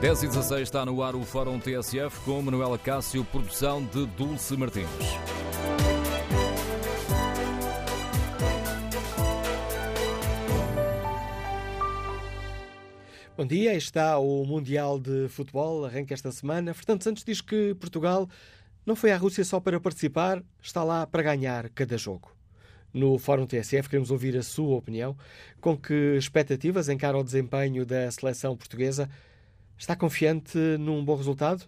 10 e 16 está no ar o Fórum TSF com Manuela Cássio, produção de Dulce Martins. Bom dia, está o Mundial de Futebol, arranca esta semana. Fernando Santos diz que Portugal não foi à Rússia só para participar, está lá para ganhar cada jogo. No Fórum TSF queremos ouvir a sua opinião. Com que expectativas encara o desempenho da seleção portuguesa? Está confiante num bom resultado?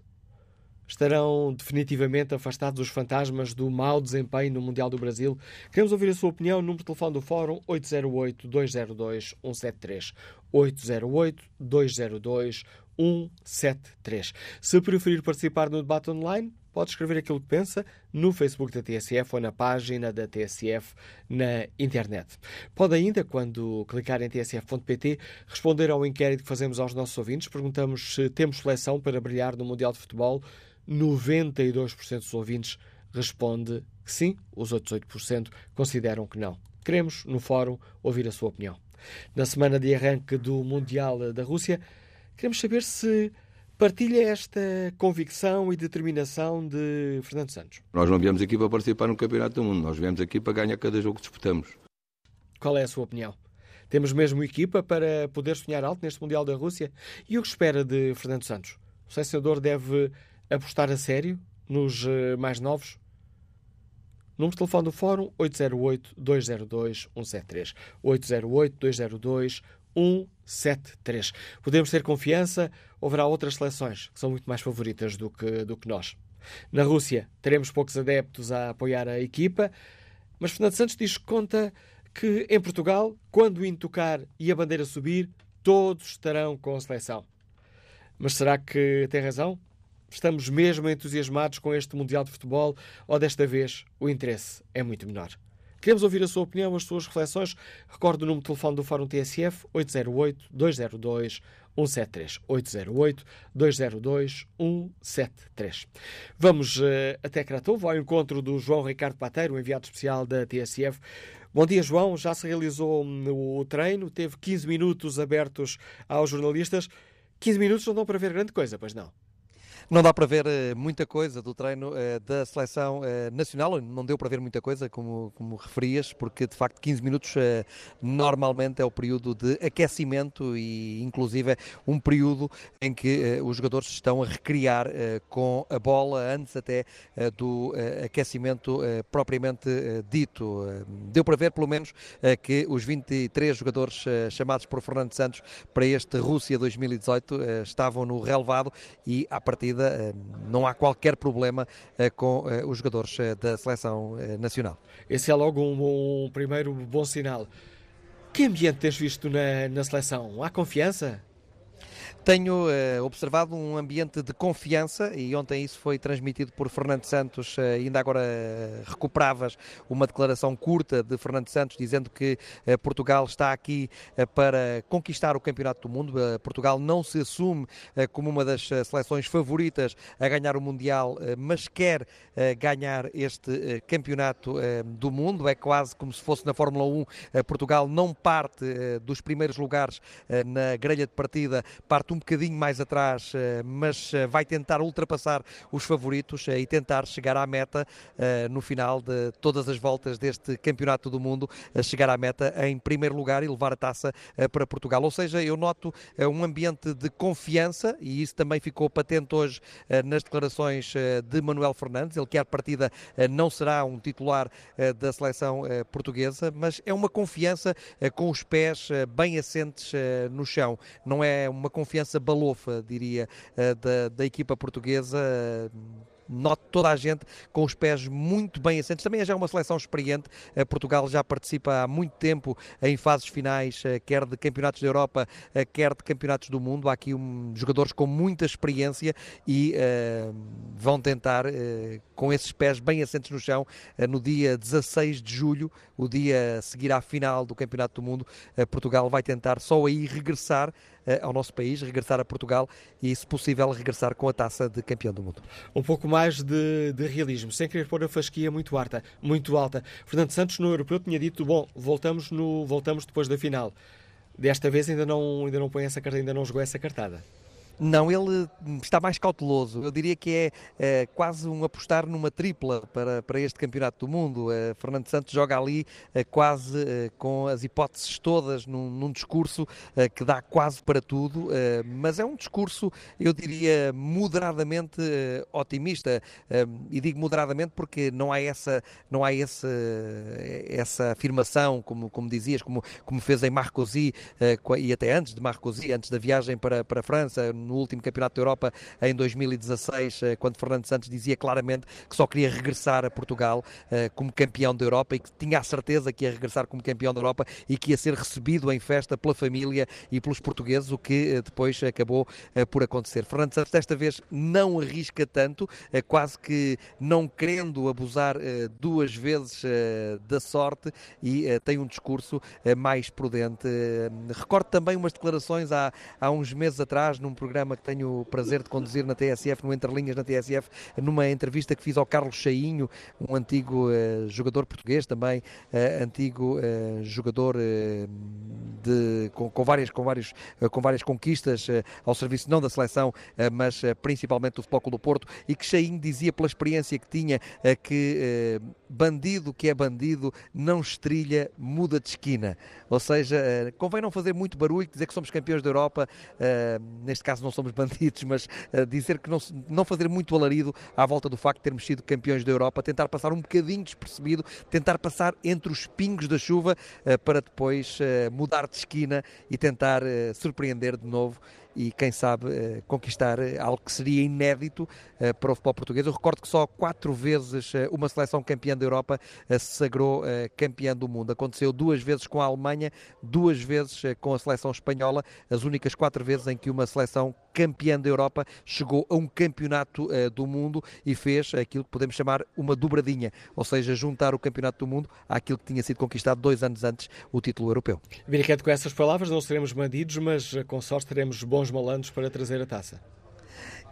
Estarão definitivamente afastados os fantasmas do mau desempenho no Mundial do Brasil? Queremos ouvir a sua opinião. Número de telefone do Fórum 808-202-173. 808-202-173. Se preferir participar no debate online, pode escrever aquilo que pensa no Facebook da TSF ou na página da TSF na internet. Pode ainda, quando clicar em tsf.pt, responder ao inquérito que fazemos aos nossos ouvintes. Perguntamos se temos seleção para brilhar no Mundial de Futebol. 92% dos ouvintes responde que sim, os outros 8% consideram que não. Queremos, no fórum, ouvir a sua opinião. Na semana de arranque do Mundial da Rússia, queremos saber se partilha esta convicção e determinação de Fernando Santos. Nós não viemos aqui para participar no Campeonato do Mundo, nós viemos aqui para ganhar cada jogo que disputamos. Qual é a sua opinião? Temos mesmo equipa para poder sonhar alto neste Mundial da Rússia? E o que espera de Fernando Santos? O selecionador deve apostar a sério nos mais novos? Número de telefone do Fórum 808-202-173. 808-202-173. Podemos ter confiança, haverá outras seleções que são muito mais favoritas do que, do que nós. Na Rússia, teremos poucos adeptos a apoiar a equipa, mas Fernando Santos diz que conta que em Portugal, quando o hino tocar e a bandeira subir, todos estarão com a seleção. Mas será que tem razão? Estamos mesmo entusiasmados com este Mundial de Futebol ou desta vez o interesse é muito menor? Queremos ouvir a sua opinião, as suas reflexões. Recorde o número de telefone do Fórum TSF 808-202-173. 808-202-173. Vamos uh, até Cratovo, ao encontro do João Ricardo Pateiro, enviado especial da TSF. Bom dia, João. Já se realizou o treino, teve 15 minutos abertos aos jornalistas. 15 minutos não dão para ver grande coisa, pois não? Não dá para ver uh, muita coisa do treino uh, da seleção uh, nacional, não deu para ver muita coisa, como, como referias, porque de facto 15 minutos normalmente é o período de aquecimento e inclusive é um período em que os jogadores estão a recriar com a bola antes até do aquecimento propriamente dito. deu para ver pelo menos que os 23 jogadores chamados por Fernando Santos para este Rússia 2018 estavam no relevado e à partida eh, não há qualquer problema eh, com eh, os jogadores da seleção nacional. Esse é logo um, um primeiro bom sinal. Que ambiente tens visto na, na seleção? Há confiança? Tenho uh, observado um ambiente de confiança e ontem isso foi transmitido por Fernando Santos. Uh, ainda agora uh, recuperavas uma declaração curta de Fernando Santos dizendo que Portugal está aqui para conquistar o Campeonato do Mundo. Portugal não se assume como uma das seleções favoritas a ganhar o Mundial, mas quer ganhar este Campeonato do Mundo. É quase como se fosse na Fórmula 1. Portugal não parte dos primeiros lugares na grelha de partida, parte um bocadinho mais atrás, eh, mas eh, vai tentar ultrapassar os favoritos eh, e tentar chegar à meta no final de todas as voltas deste Campeonato do Mundo, chegar à meta em primeiro lugar e levar a taça para Portugal. Ou seja, eu noto um ambiente de confiança e isso também ficou patente hoje nas declarações de Manuel Fernandes. Ele quer partida não será um titular da seleção portuguesa, mas é uma confiança com os pés bem assentes no chão. Não é uma confiança confiança balofa, diria, eh, da, da equipa portuguesa noto toda a gente com os pés muito bem assentes. Também é já uma seleção experiente. Eh, Portugal já participa há muito tempo em fases finais, eh, quer de campeonatos da Europa, quer de campeonatos do mundo. Há aqui um, jogadores com muita experiência e uh, vão tentar, uh, com esses pés bem assentes no chão, uh, no dia 16 de julho, o dia a seguir à final do Campeonato do Mundo, Portugal vai tentar só aí regressar ao nosso país, regressar a Portugal e, se possível, regressar com a taça de campeão do mundo. Um pouco mais mais de, de, realismo, sem querer pôr a fasquia muito alta, muito alta. Fernando Santos no europeu tinha dito, bom, voltamos, no, voltamos depois da final. Desta vez ainda não, ainda não põe essa carta, ainda não jogou essa cartada. Não, ele está mais cauteloso. Eu diria que é, é quase um apostar numa tripla para, para este Campeonato do Mundo. É, Fernando Santos joga ali é, quase é, com as hipóteses todas num, num discurso é, que dá quase para tudo, é, mas é um discurso, eu diria, moderadamente otimista. E digo moderadamente porque não há essa, não há essa, essa afirmação, como, como dizias, como, como fez em Marcosi e até antes de Marcosi, antes da viagem para, para a França no último Campeonato da Europa em 2016, eh, quando Fernando Santos dizia claramente que só queria regressar a Portugal eh, como campeão da Europa e que tinha a certeza que ia regressar como campeão da Europa e que ia ser recebido em festa pela família e pelos portugueses, o que eh, depois acabou por acontecer. Fernando Santos desta vez não arrisca tanto, quase que não querendo abusar duas vezes da sorte e tem um discurso mais prudente. Recordo também umas declarações há, há uns meses atrás num programa programa que tenho o prazer de conduzir na TSF, no Entre Linhas na TSF, numa entrevista que fiz ao Carlos Chainho, um antigo uh, jogador português, também uh, antigo uh, jogador de, com, com, várias, com, vários, com várias conquistas ao serviço não da seleção, mas principalmente do Futebol Clube do Porto, e que Chainho dizia pela experiência que tinha que bandido que é bandido não estrilha, muda de esquina. Ou seja, convém não fazer muito barulho, dizer que somos campeões da Europa, neste caso não não somos bandidos, mas uh, dizer que não, não fazer muito alarido à volta do facto de termos sido campeões da Europa, tentar passar um bocadinho despercebido, tentar passar entre os pingos da chuva uh, para depois uh, mudar de esquina e tentar surpreender de novo e, quem sabe, eh, conquistar eh, algo que seria inédito eh, para o futebol português. Eu recordo que só quatro vezes uma seleção campeã da Europa se sagrou campeã do mundo. Aconteceu duas vezes com a Alemanha, duas vezes com a seleção espanhola, as únicas quatro vezes em que uma seleção campeã da Europa chegou a um campeonato do mundo e fez aquilo que podemos chamar uma dobradinha, ou seja, juntar o campeonato do mundo àquilo que tinha sido conquistado dois anos antes, o título europeu. Viriquete, com essas palavras não seremos bandidos, mas com sorte teremos bons malandros para trazer a taça.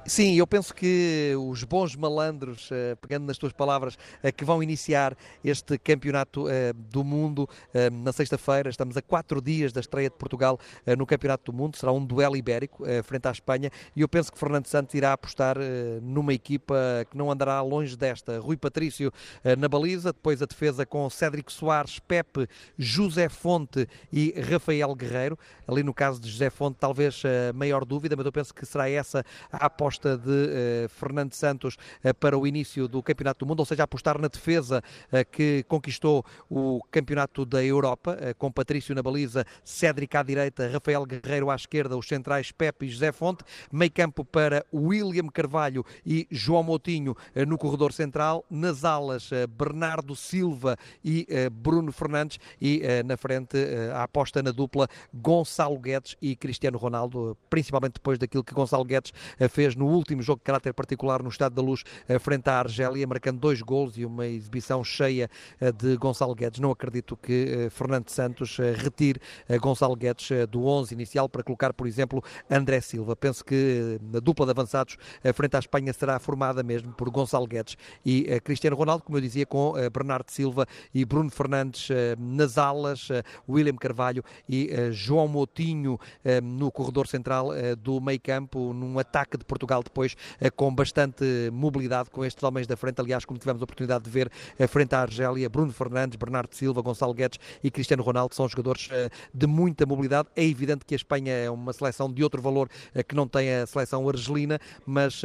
Sim, eu penso que os bons malandros, eh, pegando nas tuas palavras, eh, que vão iniciar este campeonato eh, do mundo na sexta-feira, estamos a quatro dias da estreia de Portugal no campeonato do mundo, será um duelo ibérico frente à Espanha e eu penso que Fernando Santos irá apostar numa equipa que não andará longe desta. Rui Patrício na baliza, depois a defesa com Cédric Soares, Pepe, José Fonte e Rafael Guerreiro. Ali no caso de José Fonte, talvez a maior dúvida, mas eu penso que será essa a aposta aposta de uh, Fernando Santos uh, para o início do Campeonato do Mundo, ou seja, apostar na defesa uh, que conquistou o Campeonato da Europa, com Patrício na baliza, Cédric à direita, Rafael Guerreiro à esquerda, os centrais Pepe e José Fonte, meio campo para William Carvalho e João Moutinho no corredor central, nas alas Bernardo Silva e Bruno Fernandes e na frente a aposta na dupla Gonçalo Guedes e Cristiano Ronaldo, principalmente depois daquilo que Gonçalo Guedes fez no último jogo de caráter particular no Estado da Luz, eh, frente à Argélia, marcando dois gols e uma exibição cheia eh, de Gonçalo Guedes. Não acredito que eh, Fernando Santos retire Gonçalo Guedes do 11 inicial para colocar, por exemplo, André Silva. Penso que a dupla de avançados frente à Espanha será formada mesmo por Gonçalo Guedes e Cristiano Ronaldo, como eu dizia, com Bernardo Silva e Bruno Fernandes nas alas, William Carvalho e João Moutinho no corredor central do meio campo, num ataque de Portugal Portugal depois eh, com bastante mobilidade com estes homens da frente, aliás, como tivemos a oportunidade de ver eh, frente à Argélia, Bruno Fernandes, Bernardo Silva, Gonçalo Guedes e Cristiano Ronaldo são jogadores eh, de muita mobilidade. É evidente que a Espanha é uma seleção de outro valor que não tem a seleção argelina, mas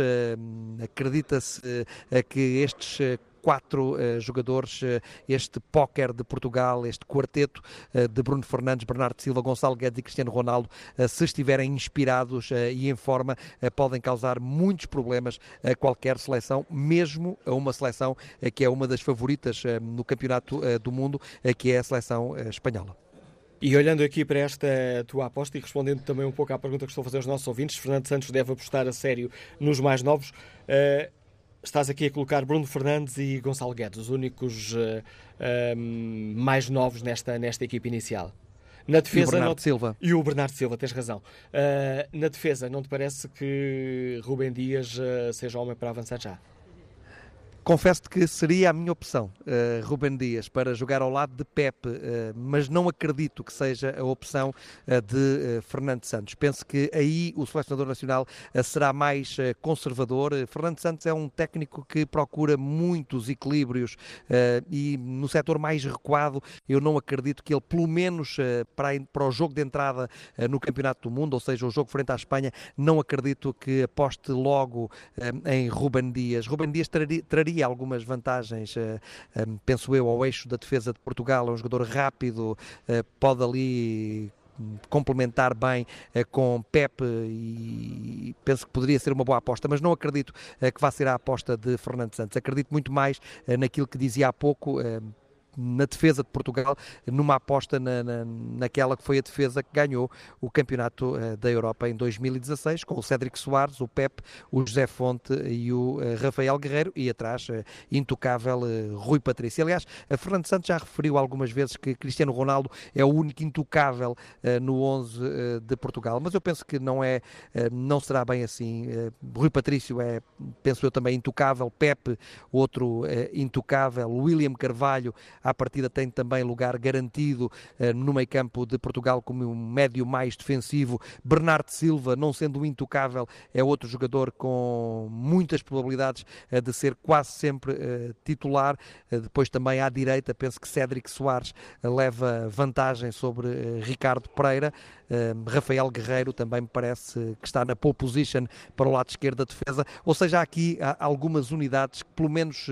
acredita-se que estes quatro uh, jogadores, uh, este póquer de Portugal, este quarteto uh, de Bruno Fernandes, Bernardo Silva, Gonçalo Guedes e Cristiano Ronaldo, se estiverem inspirados e em forma, podem causar muitos problemas a qualquer seleção, mesmo a uma seleção que é uma das favoritas no campeonato do mundo, que é a seleção espanhola. E olhando aqui para esta tua aposta e respondendo também um pouco à pergunta que estou a fazer aos nossos ouvintes, Fernando Santos deve apostar a sério nos mais novos. Uh, Estás aqui a colocar Bruno Fernandes e Gonçalo Guedes, os únicos uh, uh, mais novos nesta, nesta equipe inicial. Na defesa, e o Bernardo não... Silva. E o Bernardo Silva, tens razão. Uh, na defesa, não te parece que Rubem Dias seja homem para avançar já? Confesso que seria a minha opção, uh, Ruben Dias, para jogar ao lado de Pepe, uh, mas não acredito que seja a opção uh, de Fernando Santos. Penso que aí o selecionador nacional será mais conservador. Fernando Santos é um técnico que procura muitos equilíbrios e no setor mais recuado eu não acredito que ele, pelo menos para, para o jogo de entrada no Campeonato do Mundo, ou seja, o jogo frente à Espanha, não acredito que aposte logo em Ruben Dias. Ruben Dias traria, traria teria algumas vantagens, eh, eh, penso eu, ao eixo da defesa de Portugal. É um jogador rápido, eh, pode ali complementar bem com Pepe e penso que poderia ser uma boa aposta, mas não acredito que vá ser a aposta de Fernando Santos. Acredito muito mais naquilo que dizia há pouco na defesa de Portugal, numa aposta na, na, naquela que foi a defesa que ganhou o Campeonato uh, da Europa em 2016, com o Cédric Soares, o Pep, o José Fonte e o uh, Rafael Guerreiro, e atrás, uh, intocável Rui Patrício. Aliás, a Fernando Santos já referiu algumas vezes que Cristiano Ronaldo é o único intocável no 11 de Portugal, mas eu penso que não é, não será bem assim. Rui Patrício é, penso eu também, intocável, Pepe, outro intocável, William Carvalho, à partida tem também lugar garantido uh, no meio campo de Portugal como um médio mais defensivo. Bernardo Silva, não sendo intocável, é outro jogador com muitas probabilidades uh, de ser quase sempre uh, titular. depois também à direita, penso que Cédric Soares leva vantagem sobre Ricardo Pereira. Rafael Guerreiro também me parece que está na pole position para o lado esquerdo da defesa. Ou seja, há aqui há algumas unidades que, pelo menos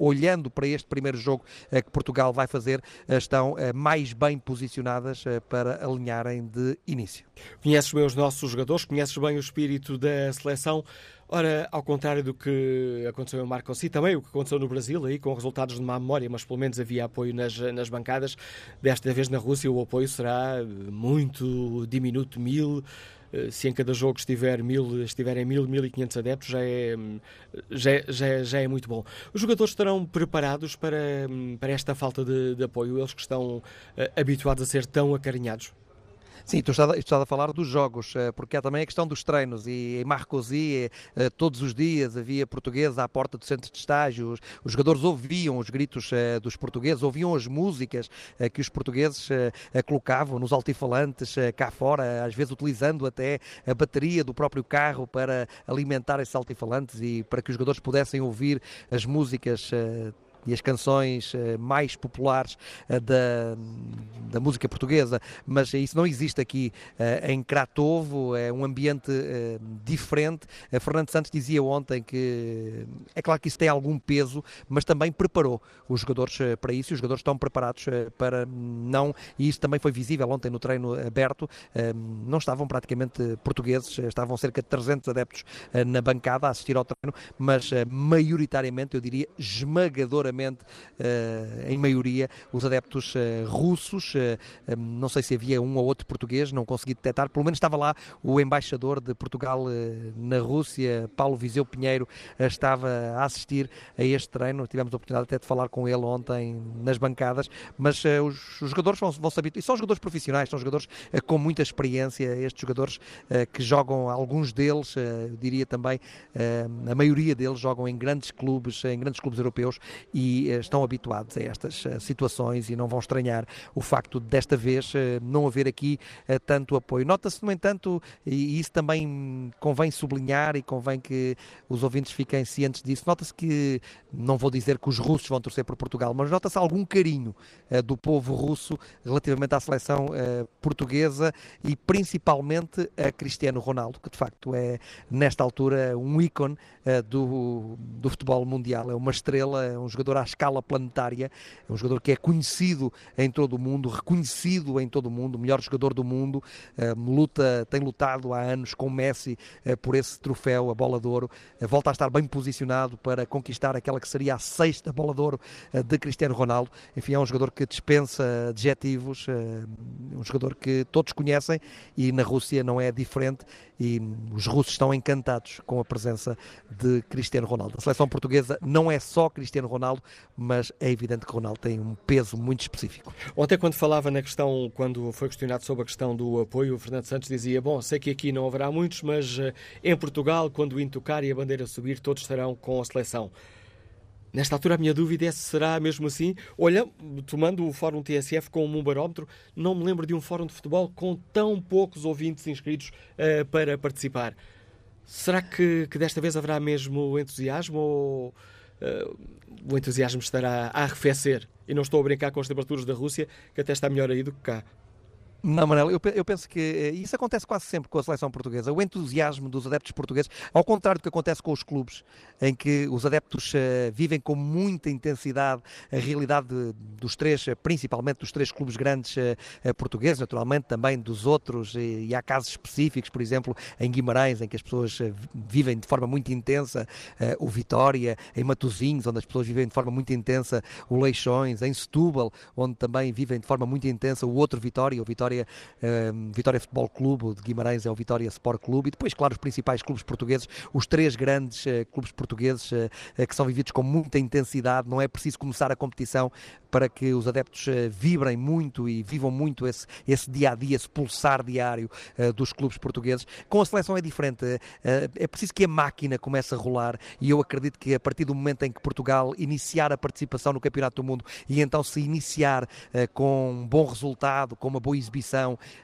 olhando para este primeiro jogo eh, que Portugal vai fazer, eh, estão eh, mais bem posicionadas para alinharem de início. Conheces bem os nossos jogadores, conheces bem o espírito da seleção. Ora, ao contrário do que aconteceu em Marco Si, também o que aconteceu no Brasil, aí com resultados de má memória, mas pelo menos havia apoio nas, nas bancadas. Desta vez na Rússia o apoio será muito diminuto, mil, se em cada jogo estiver mil, estiverem mil, mil e quinhentos adeptos, já é, já, é, já, é, já é muito bom. Os jogadores estarão preparados para, para esta falta de, de apoio, eles que estão uh, habituados a ser tão acarinhados? Sim, tu estás, a falar dos jogos, eh, porque há também a questão dos treinos. E em Marcosi, eh, todos os dias havia portugueses à porta do centro de estágio. Os jogadores ouviam os gritos eh, dos portugueses, ouviam as músicas que os portugueses colocavam nos altifalantes cá fora, às vezes utilizando até a bateria do próprio carro para alimentar esses altifalantes e para que os jogadores pudessem ouvir as músicas e as canções eh, mais populares eh, da, da música portuguesa, mas isso não existe aqui eh, em Cratovo, é um ambiente diferente. Fernando Santos dizia ontem que é claro que isso tem algum peso, mas também preparou os jogadores para isso e os jogadores estão preparados para não, e isso também foi visível ontem no treino aberto, não estavam praticamente portugueses, estavam cerca de 300 adeptos na bancada a assistir ao treino, mas maioritariamente, eu diria, esmagadora seguramente eh, em maioria, os adeptos eh, russos. Eh, não sei se havia um ou outro português, não consegui detectar. Pelo menos estava lá o embaixador de Portugal na Rússia, Paulo Viseu Pinheiro, estava a assistir a este treino. Tivemos a oportunidade até de falar com ele ontem nas bancadas, mas os, os jogadores vão, vão se habituar. E são jogadores profissionais, são jogadores com muita experiência. Estes jogadores que jogam, alguns deles, eu diria também, a maioria deles jogam em grandes clubes, em grandes clubes europeus e eh, estão habituados a estas eh, situações e não vão estranhar o facto de desta vez eh, não haver aqui tanto apoio. Nota-se, no entanto, e isso também convém sublinhar e convém que os ouvintes fiquem cientes disso, nota-se que, não vou dizer que os russos vão torcer por Portugal, mas nota-se algum carinho do povo russo relativamente à seleção portuguesa e principalmente a Cristiano Ronaldo, que de facto é, nesta altura, um ícone do, do futebol mundial. É uma estrela, é um jogador jogador à escala planetária, é um jogador que é conhecido em todo o mundo, reconhecido em todo o mundo, melhor jogador do mundo, uh, luta, tem lutado há anos com Messi uh, por esse troféu, a bola de ouro, uh, volta a estar bem posicionado para conquistar aquela que seria a sexta bola de ouro de Cristiano Ronaldo. Enfim, é um jogador que dispensa adjetivos, um jogador que todos conhecem e na Rússia não é diferente e os russos estão encantados com a presença de Cristiano Ronaldo. A seleção portuguesa não é só Cristiano Ronaldo, mas é evidente que Ronaldo tem um peso muito específico. Ontem, quando falava na questão, quando foi questionado sobre a questão do apoio, o Fernando Santos dizia: Bom, sei que aqui não haverá muitos, mas eh, em Portugal, quando o hino tocar e a bandeira subir, todos estarão com a seleção. Nesta altura, a minha dúvida é se será mesmo assim. Olha, tomando o Fórum TSF como um barómetro, não me lembro de um fórum de futebol com tão poucos ouvintes inscritos uh, para participar. Será que, que, desta vez haverá mesmo entusiasmo ou uh, o entusiasmo estará a arrefecer? E não estou a brincar com as temperaturas da Rússia, que até está melhor aí do que cá. Não, Manel, eu, eu, penso que eh, isso acontece quase sempre com a seleção portuguesa. O entusiasmo dos adeptos portugueses, ao contrário do que acontece com os clubes, em que os adeptos uh, vivem com muita intensidade a realidade de, dos três, eh, principalmente dos três clubes grandes uh, portugueses, naturalmente também dos outros, e, e, há casos específicos, por exemplo, em Guimarães, em que as pessoas uh, vivem de forma muito intensa o Vitória, em Matosinhos, onde as pessoas vivem de forma muito intensa o Leixões, em Setúbal, onde também vivem de forma muito intensa o outro Vitória, o Vitória Vitória, uh, Vitória Futebol Clube, de Guimarães é o Vitória Sport Clube, e depois, claro, os principais clubes portugueses, os três grandes uh, clubes portugueses uh, que são vividos com muita intensidade, não é preciso começar a competição para que os adeptos vibrem muito e vivam muito esse, esse dia a dia, esse pulsar diário dos clubes portugueses. Com a seleção é diferente, é preciso que a máquina comece a rolar e eu acredito que a partir do momento em que Portugal iniciar a participação no Campeonato do Mundo e então se iniciar com um bom resultado, com uma boa exibição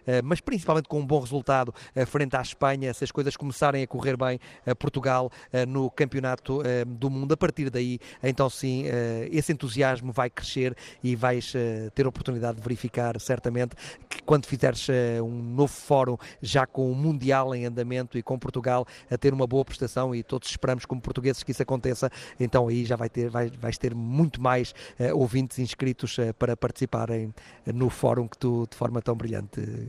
eh, mas principalmente com um bom resultado eh, frente à Espanha, se as coisas começarem a correr bem, eh, Portugal no Campeonato do Mundo. A partir daí, então sim, esse entusiasmo vai crescer e vais ter a oportunidade de verificar certamente que quando fizeres um novo fórum já com o Mundial em andamento e com Portugal a ter uma boa prestação e todos esperamos como portugueses que isso aconteça, então aí já vai ter, vai, vais ter muito mais ouvintes inscritos para participarem no fórum que tu de forma tão brilhante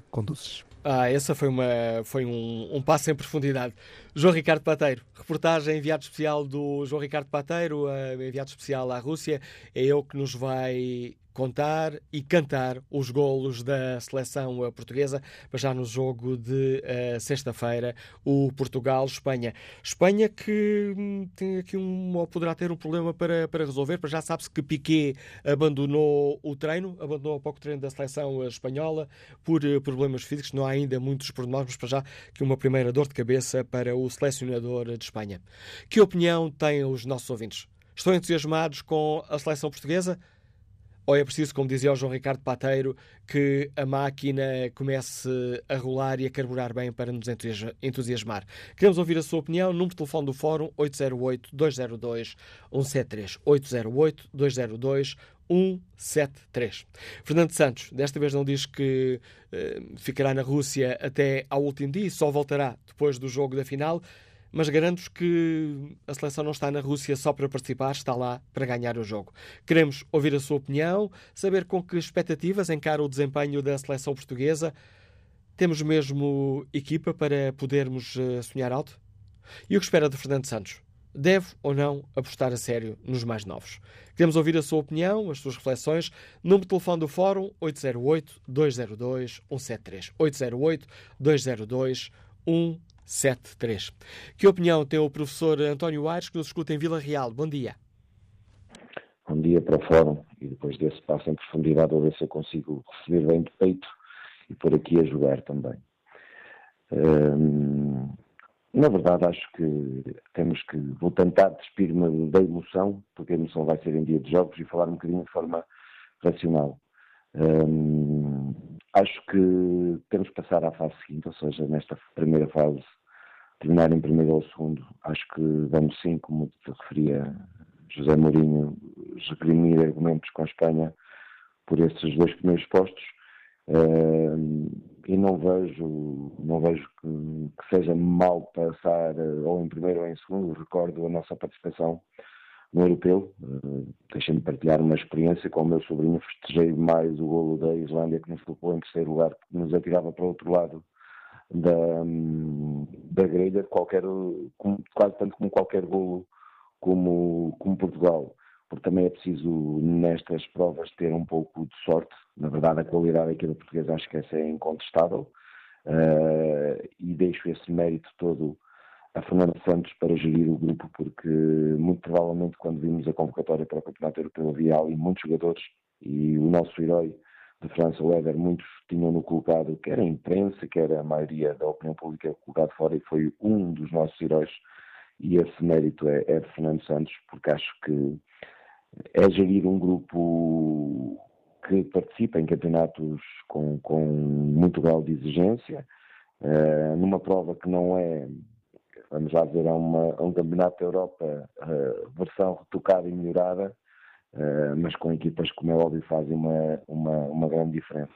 conduzes. Ah, essa foi, uma, foi um, um passo em profundidade. João Ricardo Pateiro, reportagem enviado especial do João Ricardo Pateiro, enviado especial à Rússia. É ele que nos vai contar e cantar os golos da seleção portuguesa, mas já no jogo de uh, sexta-feira, o Portugal-Espanha. Espanha que hum, tem aqui um, ou poderá ter um problema para, para resolver, para já sabe-se que Piquet abandonou o treino, abandonou há pouco treino da seleção espanhola por uh, problemas físicos, não há ainda muitos pormenores, mas para já que uma primeira dor de cabeça para o selecionador de Espanha. Que opinião têm os nossos ouvintes? Estão entusiasmados com a seleção portuguesa? Ou é preciso, como dizia o João Ricardo Pateiro, que a máquina comece a rolar e a carburar bem para nos entusiasmar? Queremos ouvir a sua opinião. Número de telefone do Fórum 808-202-173. 808-202-173. Fernando Santos, desta vez não diz que uh, ficará na Rússia até ao último dia e só voltará depois do jogo da final mas garanto-vos que a seleção não está na Rússia só para participar, está lá para ganhar o jogo. Queremos ouvir a sua opinião, saber com que expectativas encara o desempenho da seleção portuguesa. Temos mesmo equipa para podermos eh, sonhar alto? E o que espera de Fernando Santos? Deve ou não apostar a sério nos mais novos? Queremos ouvir a sua opinião, as suas reflexões. Número de telefone do Fórum 808-202-173. 808-202-173. 73. Que opinião tem o professor António Aires, que nos escuta em Vila Real? Bom dia. Bom dia para o Fórum e depois desse passo em profundidade, vou ver se eu consigo receber bem de peito e por aqui a jogar também. Hum, na verdade, acho que temos que. Vou tentar despir-me da emoção, porque a emoção vai ser em dia de jogos, e falar um bocadinho de forma racional. Hum, acho que temos que passar à fase seguinte, ou seja, nesta primeira fase, terminar em primeiro ou segundo. Acho que vamos sim, como te referia José Mourinho, reprimir argumentos com a Espanha por esses dois primeiros postos. Uh, e não vejo, não vejo que, que, seja mal passar ou em primeiro ou em segundo. Recordo a nossa participação no europeu. Uh, Deixem-me partilhar uma experiência com o meu sobrinho. Festejei mais o golo da Islândia que nos colocou em terceiro lugar, que nos atirava para o outro lado da, da grelha, qualquer, quase tanto como qualquer golo como, como Portugal. Porque também é preciso, nestas provas, ter um pouco de sorte. Na verdade, a qualidade aqui da portuguesa acho que essa é incontestável. Uh, e deixo esse mérito todo a Fernando Santos para gerir o grupo, porque muito provavelmente quando vimos a convocatória para o Campeonato Europeu havia ali muitos jogadores e o nosso herói de França Weber, muitos tinham-no colocado, quer a imprensa, quer a maioria da opinião pública, colocado fora e foi um dos nossos heróis. E esse mérito é, é de Fernando Santos, porque acho que é gerir um grupo que participa em campeonatos com, com muito grau de exigência, uh, numa prova que não é, vamos lá dizer, é, uma, um campeonato da Europa uh, versão retocada e melhorada, uh, mas com equipas, como é óbvio, fazem uma, uma, uma grande diferença.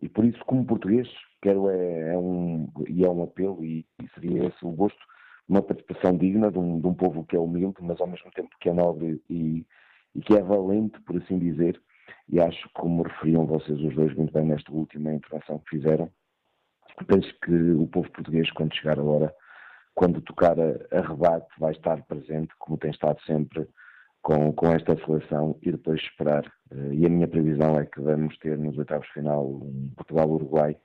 e por isso, como português, quero é, é, um, e é um apelo, e, e seria esse o gosto, uma participação digna de um, de um povo que é humilde, mas ao mesmo tempo que é nobre e, e que é valente, por assim dizer, e acho que, como referiam vocês os dois muito bem nesta última intervenção que fizeram, penso que o povo português, quando chegar a hora, quando tocar a, a rebate, vai estar presente, como tem estado sempre, com, com esta seleção e depois esperar. Uh, e a minha previsão é que vamos ter nos oitavos final um Portugal-Uruguai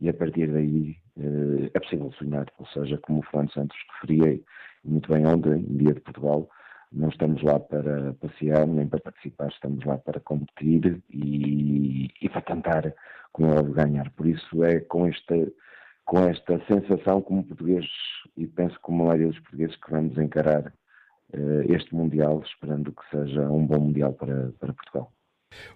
e a partir daí uh, é possível sonhar. Ou seja, como o Fernando Santos referia muito bem ontem, dia de Portugal, não estamos lá para passear nem para participar, estamos lá para competir e, e para tentar, como ganhar. Por isso é com esta, com esta sensação como portugueses, e penso como a maioria dos portugueses, que vamos encarar uh, este Mundial, esperando que seja um bom Mundial para, para Portugal.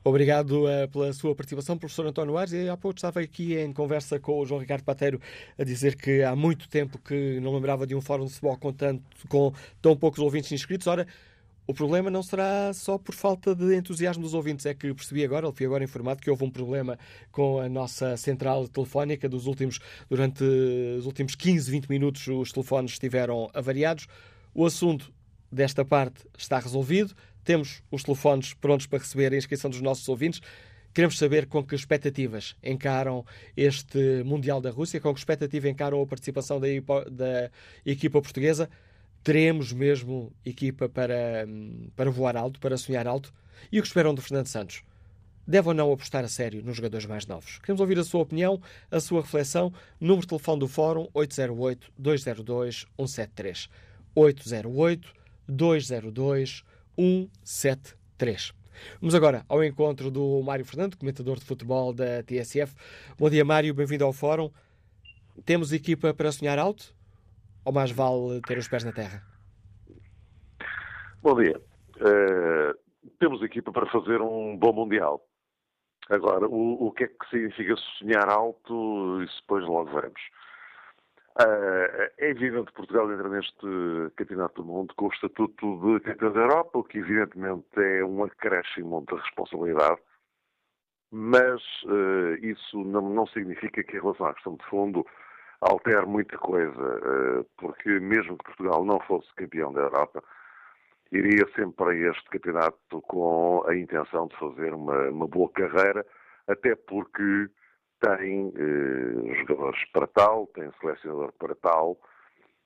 Obrigado uh, pela sua participação, professor António Ares. E há pouco estava aqui em conversa com o João Ricardo Pateiro a dizer que há muito tempo que não lembrava de um fórum de futebol com, tanto, com tão poucos ouvintes inscritos. Ora, o problema não será só por falta de entusiasmo dos ouvintes, é que percebi agora, ele fui agora informado que houve um problema com a nossa central telefónica dos últimos, durante os últimos 15, 20 minutos os telefones estiveram avariados. O assunto desta parte está resolvido. Temos os telefones prontos para receber a inscrição dos nossos ouvintes. Queremos saber com que expectativas encaram este Mundial da Rússia, com que expectativa encaram a participação da, da equipa portuguesa. Teremos mesmo equipa para, para voar alto, para sonhar alto? E o que esperam do Fernando Santos? Deve ou não apostar a sério nos jogadores mais novos? Queremos ouvir a sua opinião, a sua reflexão. Número de telefone do Fórum 808-202-173. 808-202-173. 173. Vamos agora ao encontro do Mário Fernando, comentador de futebol da TSF. Bom dia, Mário, bem-vindo ao Fórum. Temos equipa para sonhar alto? Ou mais vale ter os pés na terra? Bom dia. Uh, temos equipa para fazer um bom Mundial. Agora, o, o que é que significa sonhar alto? Isso depois logo veremos. Uh, é evidente que Portugal entra neste Campeonato do Mundo com o estatuto de campeão da Europa, o que evidentemente é um acréscimo de responsabilidade, mas uh, isso não, não, significa que em relação à questão de fundo altere muita coisa, uh, porque mesmo que Portugal não fosse campeão da Europa, iria sempre para este campeonato com a intenção de fazer uma, uma boa carreira, até porque tem eh, jogadores para tal, tem selecionador para tal,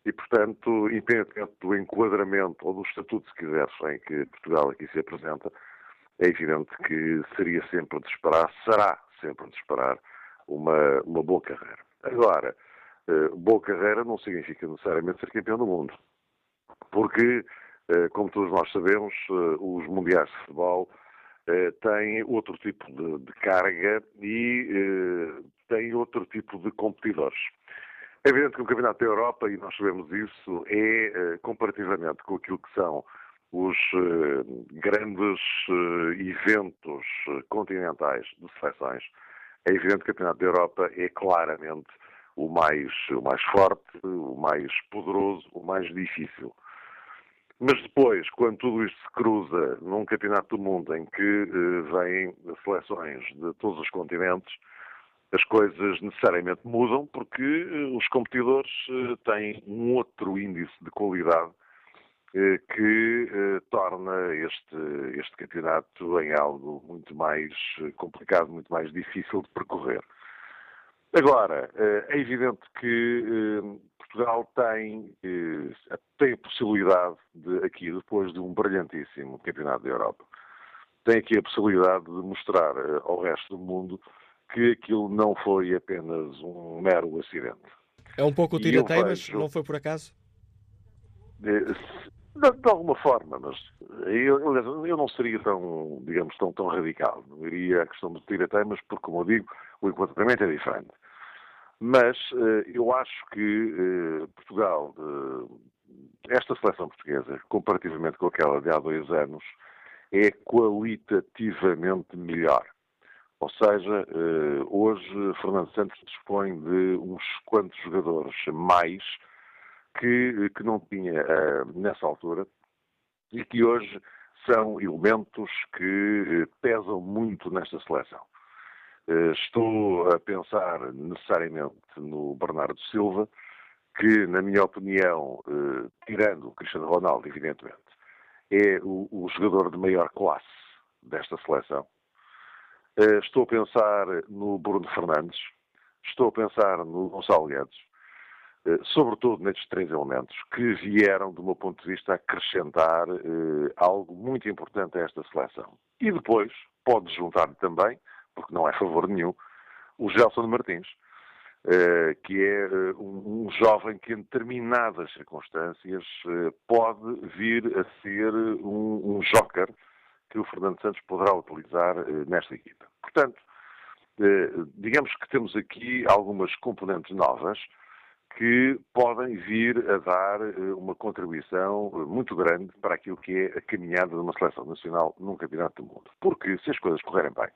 e, portanto, independentemente do enquadramento ou do estatuto, se quiseres, em que Portugal aqui se apresenta, é evidente que seria sempre de esperar, será sempre de esperar, uma, uma boa carreira. Agora, eh, boa carreira não significa necessariamente ser campeão do mundo, porque, eh, como todos nós sabemos, eh, os mundiais de futebol tem outro tipo de, de carga e eh, tem outro tipo de competidores. É evidente que o Campeonato da Europa, e nós sabemos isso, é, eh, comparativamente com aquilo que são os grandes eventos continentais de seleções, é evidente que o Campeonato da Europa é claramente o mais, o mais forte, o mais poderoso, o mais difícil. Mas depois, quando tudo isto se cruza num campeonato do mundo em que eh, vêm seleções de todos os continentes, as coisas necessariamente mudam porque eh, os competidores eh, têm um outro índice de qualidade que torna este, este campeonato em algo muito mais complicado, muito mais difícil de percorrer. Agora, é evidente que Portugal tem, eh, tem a possibilidade de, aqui, depois de um brilhantíssimo campeonato da Europa, tem aqui a possibilidade de mostrar eh, ao resto do mundo que aquilo não foi apenas um mero acidente. É um pouco o tira-teimas, vejo... não foi por acaso? De, de, de, alguma forma, mas eu, eu não seria tão, digamos, tão, tão radical. Não iria à questão do tira-teimas, porque, como eu digo, o enquadramento é diferente. Mas uh, eu acho que uh, Portugal, uh, esta seleção portuguesa, comparativamente com aquela de há dois anos, é qualitativamente melhor. Ou seja, hoje Fernando Santos dispõe de uns quantos jogadores mais que, que não tinha nessa altura e que hoje são elementos que pesam muito nesta seleção. Estou a pensar necessariamente no Bernardo Silva, que, na minha opinião, eh, tirando o Cristiano Ronaldo, evidentemente, é o, o jogador de maior classe desta seleção. Eh, estou a pensar no Bruno Fernandes, estou a pensar no Gonçalo Guedes, eh, sobretudo nestes três elementos, que vieram, do meu ponto de vista, acrescentar algo muito importante a esta seleção. E depois, pode juntar também, porque não é favor nenhum, o Gelson Martins, eh, que é eh, um, jovem que, em determinadas circunstâncias, eh, pode vir a ser um, um joker que o Fernando Santos poderá utilizar nesta equipa. Portanto, digamos que temos aqui algumas componentes novas que podem vir a dar uma contribuição muito grande para aquilo que é a caminhada de uma seleção nacional num campeonato do mundo. Porque se as coisas correrem bem,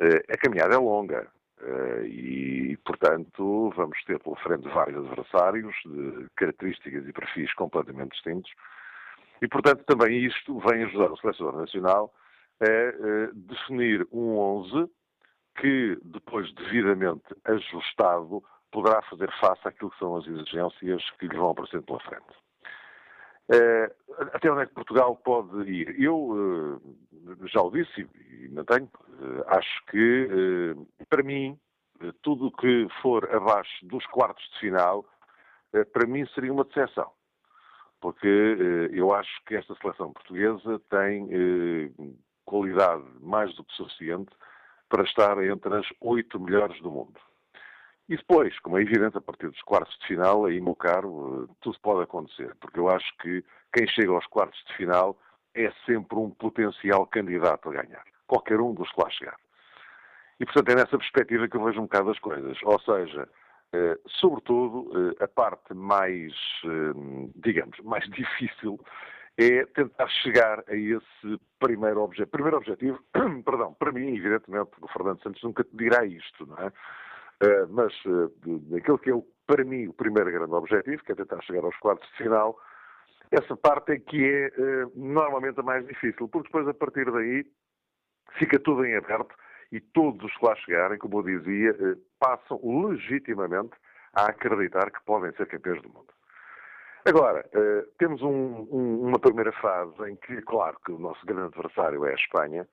a caminhada é longa, Uh, e, portanto, vamos ter pela frente vários adversários de características e perfis completamente distintos. E, portanto, também isto vem ajudar o selecionador nacional a uh, definir um 11 que, depois devidamente ajustado, poderá fazer face àquilo que são as exigências que lhe vão aparecendo pela frente. Até onde é que Portugal pode ir? Eu já o disse e, mantenho, acho que, uh, para mim, tudo o que for abaixo dos quartos de final, para mim seria uma decepção. Porque eu acho que esta seleção portuguesa tem qualidade mais do que suficiente para estar entre as oito melhores do mundo. E depois, como é evidente, a partir dos quartos de final, aí, meu caro, tudo pode acontecer, porque eu acho que quem chega aos quartos de final é sempre um potencial candidato a ganhar. Qualquer um dos que lá chegar. E, portanto, é nessa perspectiva que eu vejo um bocado as coisas. Ou seja, eh, sobretudo, eh, a parte mais, eh, digamos, mais difícil é tentar chegar a esse primeiro objetivo. Primeiro objetivo, perdão, para mim, evidentemente, o Fernando Santos nunca te dirá isto, não é? Uh, mas uh, daquilo que é, para mim, o primeiro grande objetivo, que é tentar chegar aos quartos de final, essa parte é que é uh, normalmente a mais difícil, porque depois, a partir daí, fica tudo em aberto e todos os que lá chegarem, como eu dizia, passam legitimamente a acreditar que podem ser campeões do mundo. Agora, temos um, um, uma primeira fase em que, claro, que o nosso grande adversário é a Espanha,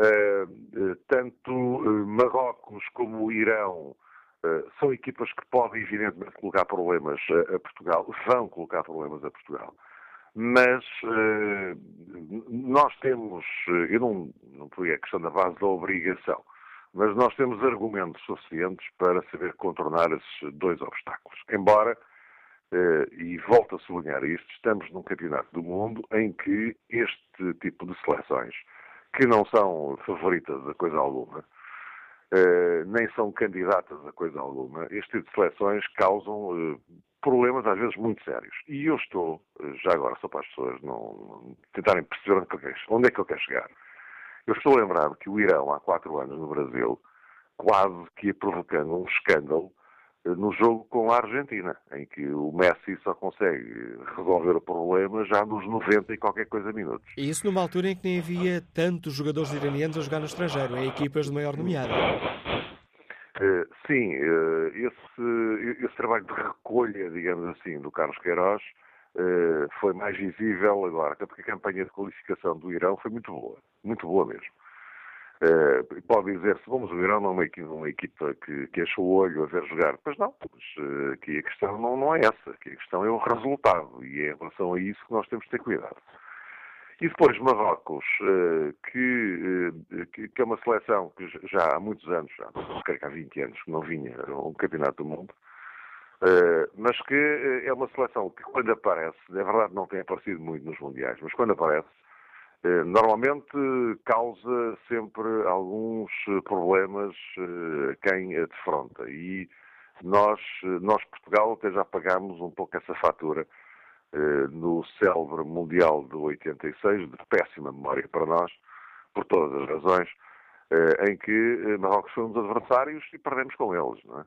eh, eh, tanto eh, Marrocos como o Irão são equipas que podem, evidentemente, colocar problemas a Portugal, vão colocar problemas a Portugal. Mas nós temos, eu não, não fui a questão da base da obrigação, mas nós temos argumentos suficientes para saber contornar esses dois obstáculos. Embora, e volto a sublinhar isto, estamos num campeonato do mundo em que este tipo de seleções que não são favoritas a coisa alguma, uh, nem são candidatas a coisa alguma, este tipo de seleções causam uh, problemas às vezes muito sérios. E eu estou, uh, já agora só para as pessoas não, tentarem perceber onde, é onde é que eu quero chegar. Eu estou lembrado que o Irão, há quatro anos no Brasil, quase que ia provocando um escândalo no jogo com a Argentina, em que o Messi só consegue resolver o problema já nos 90 e qualquer coisa minutos. E isso numa altura em que nem havia tantos jogadores iranianos a jogar no estrangeiro, em equipas de maior nomeada. Uh, sim, uh, esse, esse, trabalho de recolha, digamos assim, do Carlos Queiroz uh, foi mais visível agora, porque a campanha de qualificação do Irão foi muito boa, muito boa mesmo. Uh, pode dizer-se, vamos o Irão não é uma equipa, uma equipa que, que achou o olho a ver jogar. Pois não, mas uh, aqui a questão não, não é essa. Aqui a questão é o resultado e é em relação a isso que nós temos de ter cuidado. E depois Marrocos, uh, que, que, que, é uma seleção que já há muitos anos, já, creio que há 20 anos, que não vinha a um campeonato do mundo, mas que é uma seleção que quando aparece, é verdade não tem aparecido muito nos mundiais, mas quando aparece, eh, normalmente causa sempre alguns eh, problemas eh, quem a defronta. E nós, nós Portugal até já pagámos um pouco essa fatura no célebre Mundial de 86, de péssima memória para nós, por todas as razões, em que Marrocos foi um dos adversários e perdemos com eles. Não é?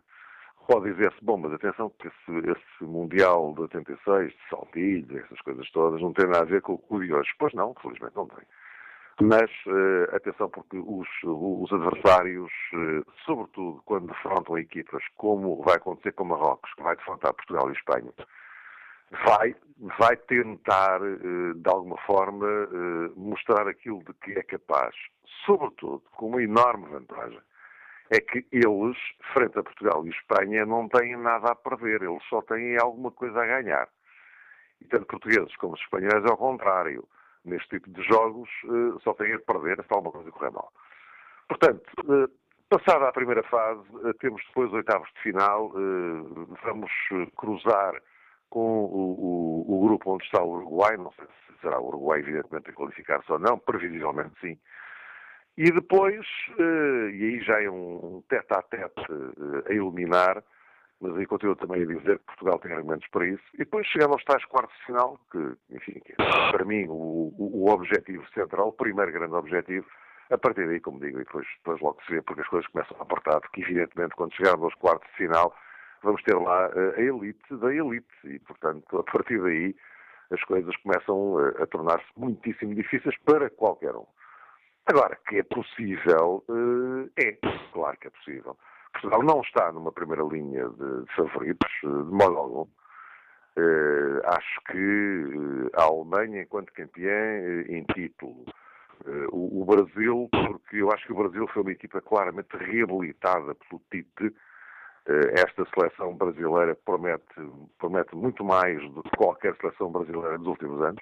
Pode dizer-se, bom, mas atenção que esse, esse, Mundial de 86, de saltilhos, essas coisas todas, não tem nada a ver com o de hoje. Pois não, felizmente não tem. Mas, atenção, porque os, os adversários, sobretudo quando defrontam equipas, como vai acontecer com Marrocos, que vai defrontar Portugal e Espanha, vai, vai tentar, uh, de alguma forma, mostrar aquilo de que é capaz, sobretudo com uma enorme vantagem. É que eles, frente a Portugal e Espanha, não têm nada a perder, eles só têm alguma coisa a ganhar. E tanto portugueses como espanhóis, ao contrário neste tipo de jogos, eh, só tem a perder se alguma coisa correr mal. Portanto, eh, passada a primeira fase, eh, temos depois oitavos de final, vamos cruzar com o, o, o, grupo onde está o Uruguai, não sei se será o Uruguai, evidentemente, a qualificar-se ou não, previsivelmente sim. E depois, e aí já é um tete-a-tete a eliminar, mas aí continuo também a dizer que Portugal tem argumentos para isso. E depois chegando aos tais quartos de final, que, enfim, que é, para mim o, o, objetivo central, o primeiro grande objetivo, a partir daí, como digo, e depois, depois logo se vê, porque as coisas começam a apertar, porque evidentemente quando chegarmos aos quartos de final, vamos ter lá a elite da elite, e portanto, a partir daí, as coisas começam a, a tornar-se muitíssimo difíceis para qualquer um. Agora, que é possível, eh, é, claro que é possível. Portugal não está numa primeira linha de, favoritos, de modo algum. Acho que a Alemanha, enquanto campeã, em título. O, Brasil, porque eu acho que o Brasil foi uma equipa claramente reabilitada pelo Tite. Esta seleção brasileira promete, promete muito mais do que qualquer seleção brasileira dos últimos anos.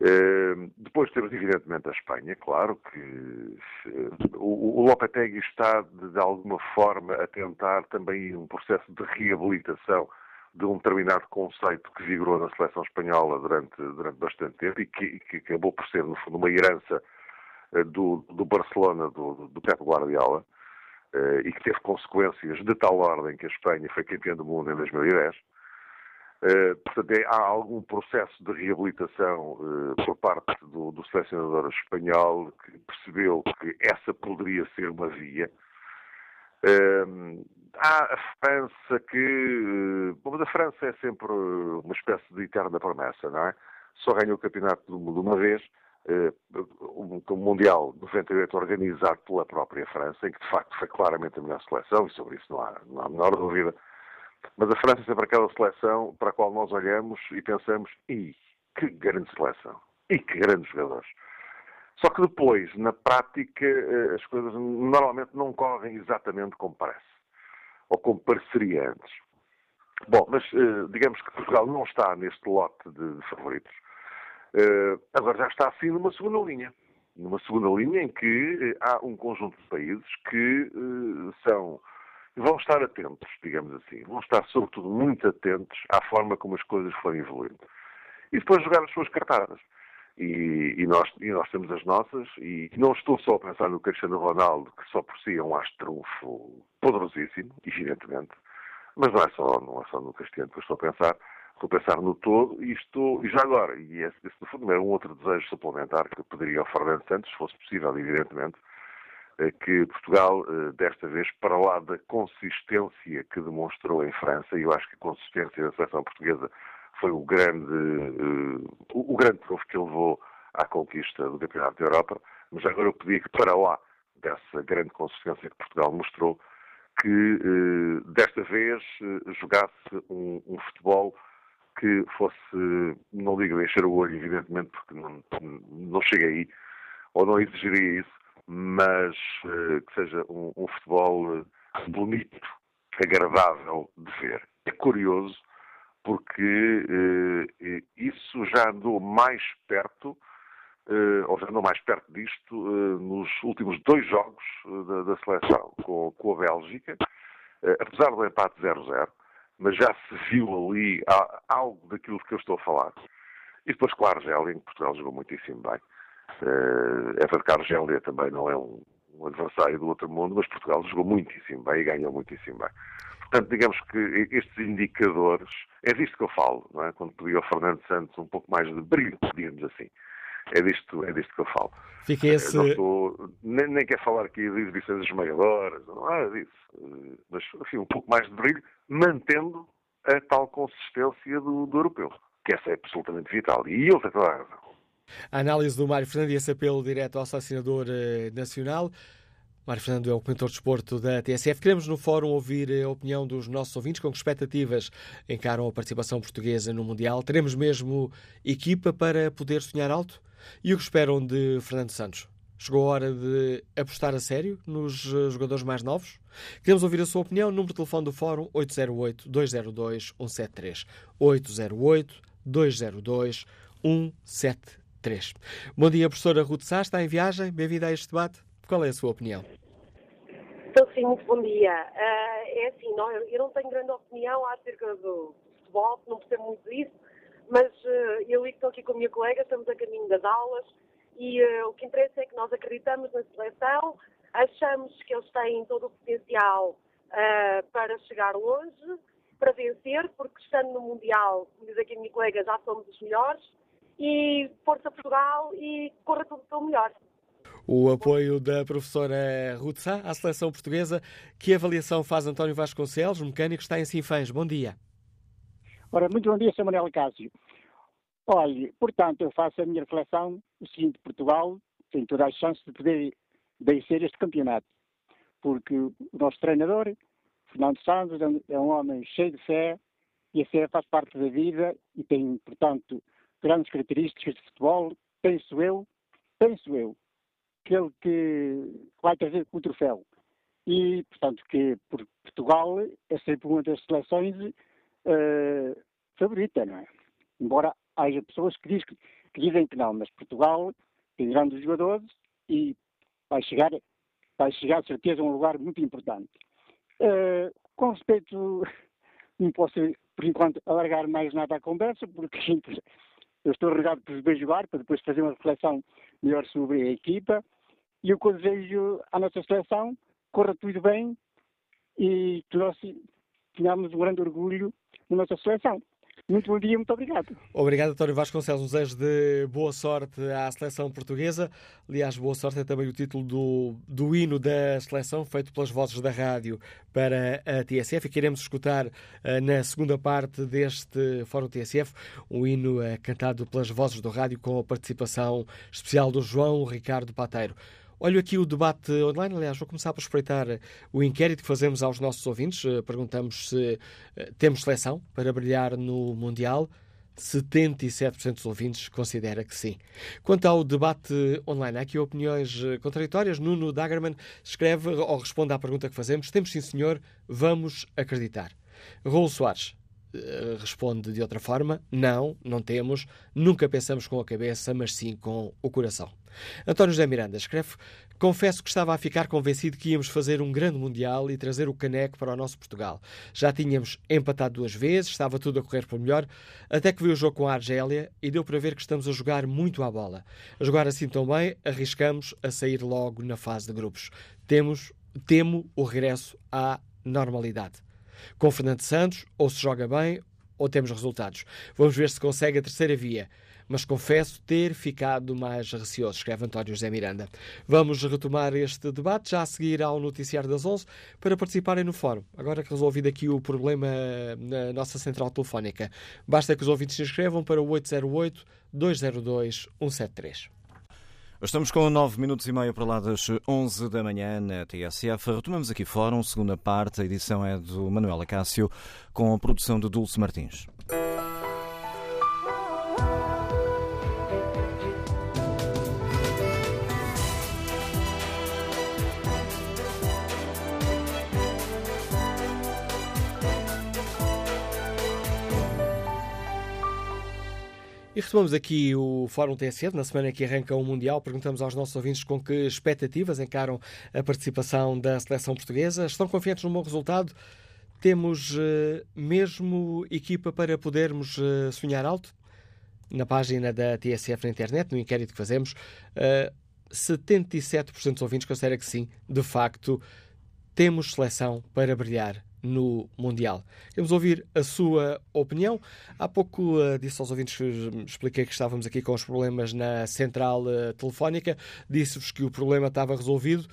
Ehm, depois temos, evidentemente, a Espanha, claro, que eh, o, Lopetegui está, de, alguma forma, a tentar também um processo de reabilitação de um determinado conceito que vigorou na seleção espanhola durante, durante bastante tempo e que, que acabou por ser, no fundo, uma herança eh, do, do Barcelona, do, do Pep Guardiola, eh, e que teve consequências de tal ordem que a Espanha foi campeã do mundo em 2010. Uh, portanto, é, há algum processo de reabilitação uh, por parte do, do, selecionador espanhol que percebeu que essa poderia ser uma via. Uh, há a França que. Bom, a França é sempre uma espécie de eterna promessa, não é? Só ganhou o campeonato do mundo uma vez, o Mundial 98 organizado pela própria França, em que de facto foi claramente a melhor seleção, e sobre isso não há, não há a menor dúvida. Mas a França é sempre aquela seleção para a qual nós olhamos e pensamos, e que grande seleção, e que grandes jogadores. Só que depois, na prática, eh, as coisas normalmente não correm exatamente como parece, ou como pareceria antes. Bom, mas eh, digamos que Portugal não está neste lote de, favoritos. Eh, agora já está assim numa segunda linha. Numa segunda linha em que há um conjunto de países que são vão estar atentos, digamos assim, vão estar sobretudo muito atentos à forma como as coisas forem evoluindo. E depois jogar as suas cartadas. E, e, nós, e nós temos as nossas, e não estou só a pensar no Cristiano Ronaldo, que só por si é um astro poderosíssimo, evidentemente, mas não é só, não é só no Cristiano que eu estou a pensar, estou a pensar no todo, e estou, e já agora, e esse, esse no fundo é um outro desejo suplementar que eu pediria ao Fernando Santos, se fosse possível, evidentemente, que Portugal, eh, desta vez, para lá da consistência que demonstrou em França, e eu acho que a consistência da seleção portuguesa foi o grande, eh, o grande trunfo que levou à conquista do Campeonato da Europa, mas agora eu pedi que para lá dessa grande consistência que Portugal mostrou, que eh, desta vez jogasse um, um, futebol que fosse, não digo encher o olho, evidentemente, porque não, não chega aí, ou não exigiria isso, mas uh, que seja um, um, futebol eh, bonito, agradável de ver. É curioso porque uh, isso já andou mais perto, uh, ou já andou mais perto disto, nos últimos dois jogos da, da, seleção, com, com a Bélgica, apesar do empate 0-0, mas já se viu ali algo daquilo que eu estou a falar. E depois, claro, Argélia, em que Portugal jogou muitíssimo bem. Uh, Everton Carlos Gélia também não é um, um adversário do outro mundo, mas Portugal jogou muitíssimo bem e ganhou muitíssimo bem. Portanto, digamos que estes indicadores, é disto que eu falo, não é? Quando pedi ao Fernando Santos um pouco mais de brilho, digamos assim. É disto, é disto que eu falo. Fica esse... Não estou, nem, nem quero falar aqui de exibições esmagadoras, não é disso. Mas, enfim, um pouco mais de brilho, mantendo a tal consistência do, do europeu, que essa é absolutamente vital. E ele tem toda a razão. A análise do Mário Fernando e esse apelo direto ao assassinador eh, nacional. Mário Fernando é o comentor de desporto da TSF. Queremos no fórum ouvir a opinião dos nossos ouvintes, com que expectativas encaram a participação portuguesa no Mundial. Teremos mesmo equipa para poder sonhar alto? E o que esperam de Fernando Santos? Chegou a hora de apostar a sério nos eh, jogadores mais novos? Queremos ouvir a sua opinião. Número de telefone do Fórum 808-202-173. 808-202-173. Bom dia, professora Ruth Sá. Está em viagem? Bem-vinda a este debate. Qual é a sua opinião? Estou sim, muito bom dia. Uh, é assim, não, eu não tenho grande opinião acerca do futebol, não percebo muito disso, mas uh, eu estou aqui com a minha colega, estamos a caminho das aulas e uh, o que interessa é que nós acreditamos na seleção, achamos que eles têm todo o potencial para chegar longe, para vencer, porque estando no Mundial, como diz aqui a minha colega, já somos os melhores, e força Portugal e corra tudo pelo melhor. O apoio da professora Ruth Sá à seleção portuguesa. Que avaliação faz António Vasconcelos, mecânico, está em Sinfãs? Bom dia. Ora, muito bom dia, Sr. Manuel Cássio. Olhe, portanto, eu faço a minha reflexão o seguinte, Portugal tem toda a chance de poder vencer este campeonato, porque o nosso treinador, Fernando Santos, é um homem cheio de fé, e a fé faz parte da vida e tem, portanto, grandes características de futebol, penso eu, penso eu, aquele que vai trazer o troféu. E, portanto, que Portugal é sempre uma das seleções uh, favorita, não é? Embora haja pessoas que, diz, que, dizem que não, mas Portugal tem grandes jogadores e vai chegar, vai chegar, de certeza, a um lugar muito importante. Uh, com respeito, não posso, por enquanto, alargar mais nada à conversa, porque eu estou regado por ver jogar, para depois fazer uma reflexão melhor sobre a equipa. E eu desejo à nossa seleção, corra tudo bem e que nós tenhamos um grande orgulho na nossa seleção. Muito bom dia, muito obrigado. Obrigado, António Vasconcelos. Um desejo de boa sorte à seleção portuguesa. Aliás, boa sorte é também o título do, do hino da seleção, feito pelas vozes da rádio para a TSF. E queremos escutar uh, na segunda parte deste Fórum TSF um hino uh, cantado pelas vozes do rádio com a participação especial do João Ricardo Pateiro. Olho aqui o debate online, aliás, vou começar por espreitar o inquérito que fazemos aos nossos ouvintes. Eh, perguntamos se eh, temos seleção para brilhar no Mundial. 77% dos ouvintes considera que sim. Quanto ao debate online, há aqui opiniões eh, contraditórias. Nuno Dagerman escreve ou responde à pergunta que fazemos: Temos sim, senhor, vamos acreditar. Raul Soares responde de outra forma: Não, não temos. Nunca pensamos com a cabeça, mas sim com o coração. António José Miranda escreve: Confesso que estava a ficar convencido que íamos fazer um grande Mundial e trazer o caneco para o nosso Portugal. Já tínhamos empatado duas vezes, estava tudo a correr por melhor, até que vi o jogo com a Argélia e deu para ver que estamos a jogar muito à bola. A jogar assim tão bem, arriscamos a sair logo na fase de grupos. Temos, temo o regresso à normalidade. Com Fernando Santos, ou se joga bem, ou temos resultados. Vamos ver se consegue a terceira via mas confesso ter ficado mais receoso, escreve António José Miranda. Vamos retomar este debate já a seguir ao Noticiário das 11 para participarem no fórum. Agora que resolvido aqui o problema na nossa central telefónica, basta que os ouvintes se inscrevam para o 808 202 173. Estamos com 9 minutos e meio para lá das 11 da manhã na TSF. Retomamos aqui fórum, segunda parte. A edição é do Manuel Acácio, com a produção de Dulce Martins. E retomamos aqui o Fórum TSF, na semana que arranca o Mundial. Perguntamos aos nossos ouvintes com que expectativas encaram a participação da seleção portuguesa. Estão confiantes no bom resultado? Temos uh, mesmo equipa para podermos uh, sonhar alto? Na página da TSF na internet, no inquérito que fazemos, uh, 77% dos ouvintes considera que sim, de facto, temos seleção para brilhar no Mundial. Queremos ouvir a sua opinião. Há pouco uh, disse aos ouvintes que expliquei que estávamos aqui com os problemas na central uh, telefónica. Disse-vos que o problema estava resolvido.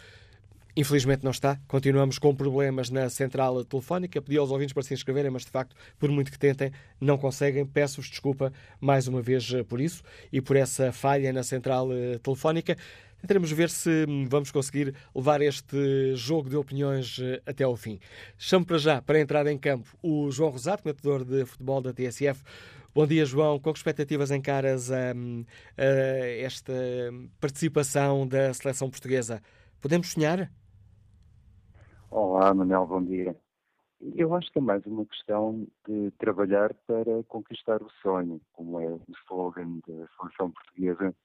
Infelizmente não está. Continuamos com problemas na central telefónica. Pedi aos ouvintes para se inscreverem, mas de facto, por muito que tentem, não conseguem. Peço-vos desculpa mais uma vez eh, por isso e por essa falha na central telefónica. Tentaremos ver se vamos conseguir levar este jogo de opiniões eh, até ao fim. Chamo para já, para entrar em campo, o João Rosato, comentador de futebol da TSF. Bom dia, João. Com que expectativas encaras a, a esta participação da seleção portuguesa? Podemos sonhar? Olá, Manuel, bom dia. Eu acho que é mais uma questão de trabalhar para conquistar o sonho, como é o slogan da seleção portuguesa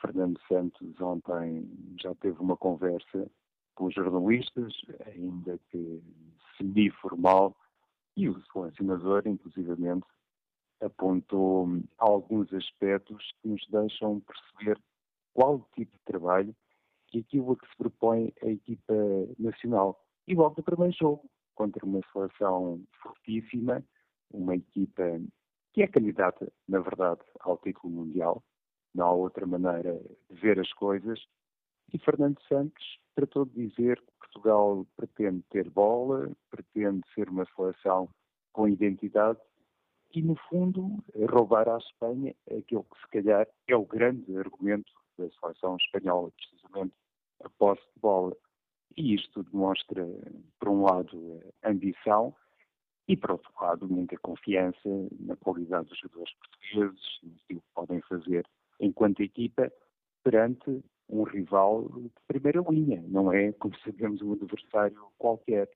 Fernando Santos ontem já teve uma conversa com os jornalistas, ainda que semi-formal, e o selecionador, inclusivamente, apontou alguns aspectos que nos deixam perceber qual tipo de trabalho e aquilo a que se propõe a equipa nacional. E logo no primeiro jogo, contra uma seleção fortíssima, uma equipa que é candidata, na verdade, ao título mundial, não há outra maneira de ver as coisas. E Fernando Santos tratou de dizer que Portugal pretende ter bola, pretende ser uma seleção com identidade e, no fundo, roubar à Espanha aquilo que, se calhar, é o grande argumento da seleção espanhola, precisamente a posse de bola. E isto demonstra, por um lado, ambição e, por outro lado, muita confiança na qualidade dos jogadores portugueses, no que podem fazer enquanto equipa, perante um rival de primeira linha, não é, como sabemos, um adversário qualquer.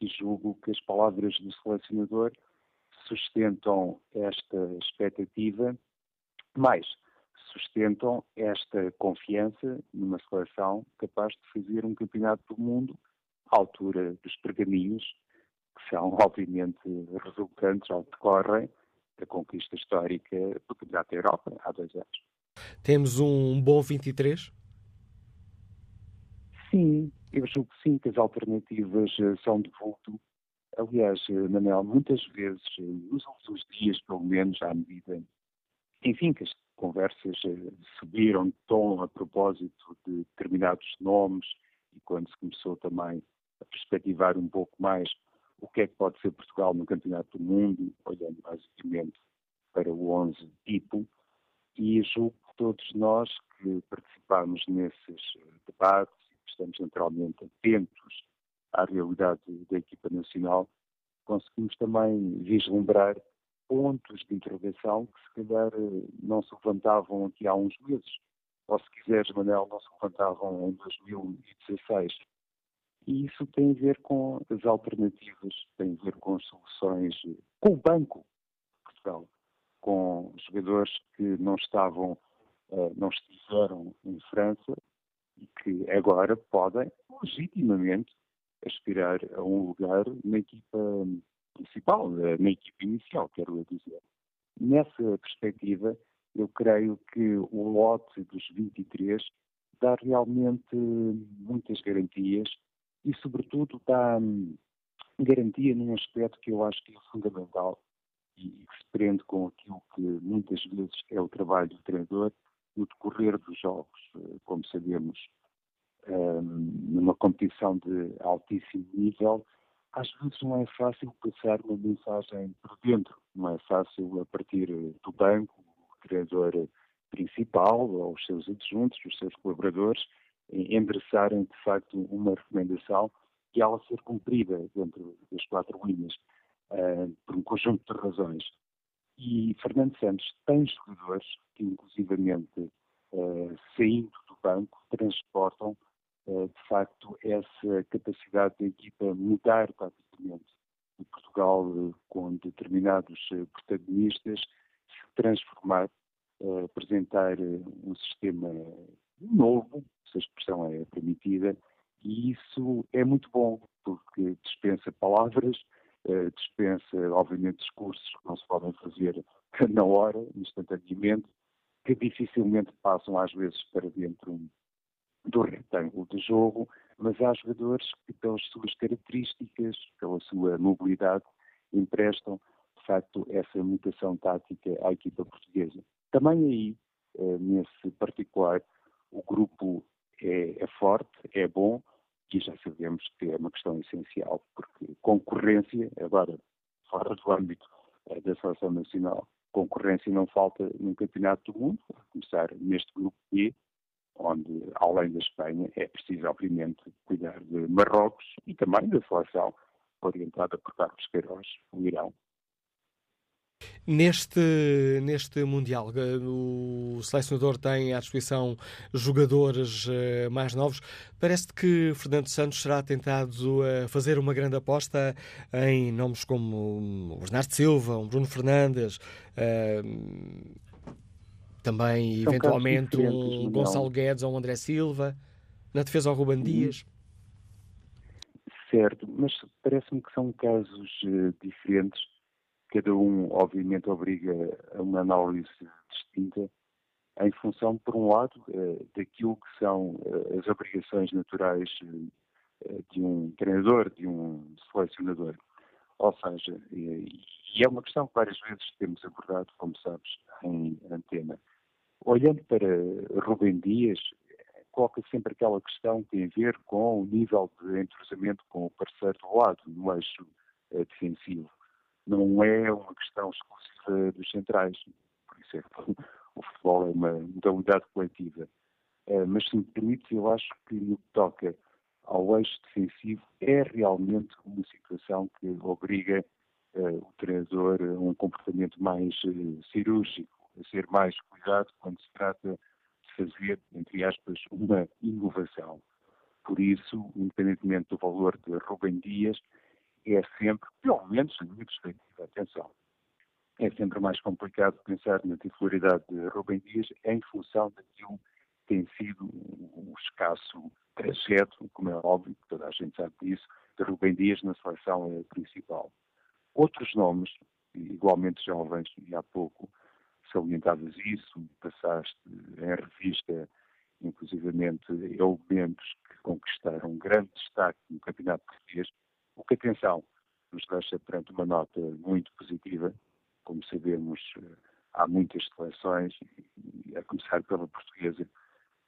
E julgo que as palavras do selecionador sustentam esta expectativa, mais sustentam esta confiança numa seleção capaz de fazer um campeonato do mundo à altura dos pergaminhos, que são obviamente resultantes ao decorrem da conquista histórica do Campeonato da Europa há dois anos. Temos um bom 23? Sim, eu julgo sim, que as alternativas eh, são de vulto. Aliás, eh, Manel, muitas vezes, eh, nos últimos dias, pelo menos, à medida, enfim, que as conversas subiram de tom a propósito de determinados nomes e quando se começou também a perspectivar um pouco mais o que é que pode ser Portugal no Campeonato do Mundo, olhando basicamente para o 11 tipo, e julgo todos nós que participamos nesses eh, debates e que estamos naturalmente atentos à realidade da equipa nacional, conseguimos também vislumbrar pontos de interrogação que se calhar eh, não se levantavam aqui há uns meses, ou se quiseres, Manel, não se levantavam em 2016. E isso tem a ver com as alternativas, tem a ver com as soluções, com o Banco Portugal com jogadores que não estavam, não estiveram em França e que agora podem legitimamente aspirar a um lugar na equipa principal, na equipa inicial, quero dizer. Nessa perspectiva, eu creio que o lote dos 23 dá realmente muitas garantias e, sobretudo, dá hum, garantia num aspecto que eu acho que é fundamental, e que se prende com aquilo que muitas vezes é o trabalho do treinador no decorrer dos jogos. Eh, como sabemos, ehm, numa competição de altíssimo nível, às vezes não é fácil passar uma mensagem por dentro, não é fácil a partir do banco, o treinador principal, ou os seus adjuntos, os seus colaboradores, endereçarem de facto uma recomendação e ela ser cumprida dentro das quatro linhas por um conjunto de razões. E Fernando Santos tem jogadores que, inclusivamente, uh, saindo do banco, transportam, uh, de facto, essa capacidade da equipa mudar praticamente de Portugal com determinados protagonistas, se transformar, apresentar um sistema novo, se a expressão é permitida, e isso é muito bom, porque dispensa palavras, dispensa, obviamente, discursos que não se podem fazer na hora, instantaneamente, que dificilmente passam às vezes para dentro do retângulo de jogo, mas há jogadores que, pelas suas características, pela sua mobilidade, emprestam, de facto, essa mutação tática à equipa portuguesa. Também aí, eh, nesse particular, o grupo é, é forte, é bom, e já sabemos que é uma questão essencial, porque concorrência, agora, fora do âmbito eh, da seleção nacional, concorrência não falta no Campeonato do Mundo, a começar neste grupo E, onde, além da Espanha, é preciso, obviamente, cuidar de Marrocos e também da seleção orientada por Carlos Queiroz, o Irão. Neste, neste Mundial, eh, o selecionador tem à disposição jogadores eh, mais novos. Parece que Fernando Santos será tentado fazer uma grande aposta em nomes como o Bernardo Silva, o Bruno Fernandes, eh, também, São eventualmente, um Gonçalo Guedes ou um André Silva. Na defesa, o Ruben Dias. Certo, mas parece-me que são casos uh, diferentes. Cada um, obviamente, obriga a uma análise distinta em função, por um lado, uh, daquilo que são uh, as obrigações naturais de um treinador, de um selecionador. Ou seja, e é uma questão que várias vezes temos abordado, como sabes, em antena. Olhando para Rubem Dias, coloca sempre aquela questão que tem a ver com o nível de entrosamento com o parceiro do lado, no eixo eh, defensivo. Não é uma questão exclusiva dos centrais, por isso é que o futebol é uma modalidade coletiva. Eh, mas, se me permite, eu acho que no que toca ao eixo defensivo é realmente uma situação que obriga eh, o treinador a um comportamento mais cirúrgico a ser mais cuidado quando se trata de fazer, entre aspas, uma inovação. Por isso, independentemente do valor de Rubem Dias, é sempre, pelo menos na minha perspectiva, atenção, é sempre mais complicado pensar na titularidade de Rubem Dias em função daquilo que tem sido um escasso trajeto, como é óbvio, toda a gente sabe disso, de Rubem Dias na seleção principal. Outros nomes, igualmente jovens, e há pouco, salientavas isso, passaste em revista, inclusivamente, elementos que conquistaram grande destaque no Campeonato Português, o que, atenção, nos deixa perante uma nota muito positiva. Como sabemos, há muitas seleções, a começar pela portuguesa,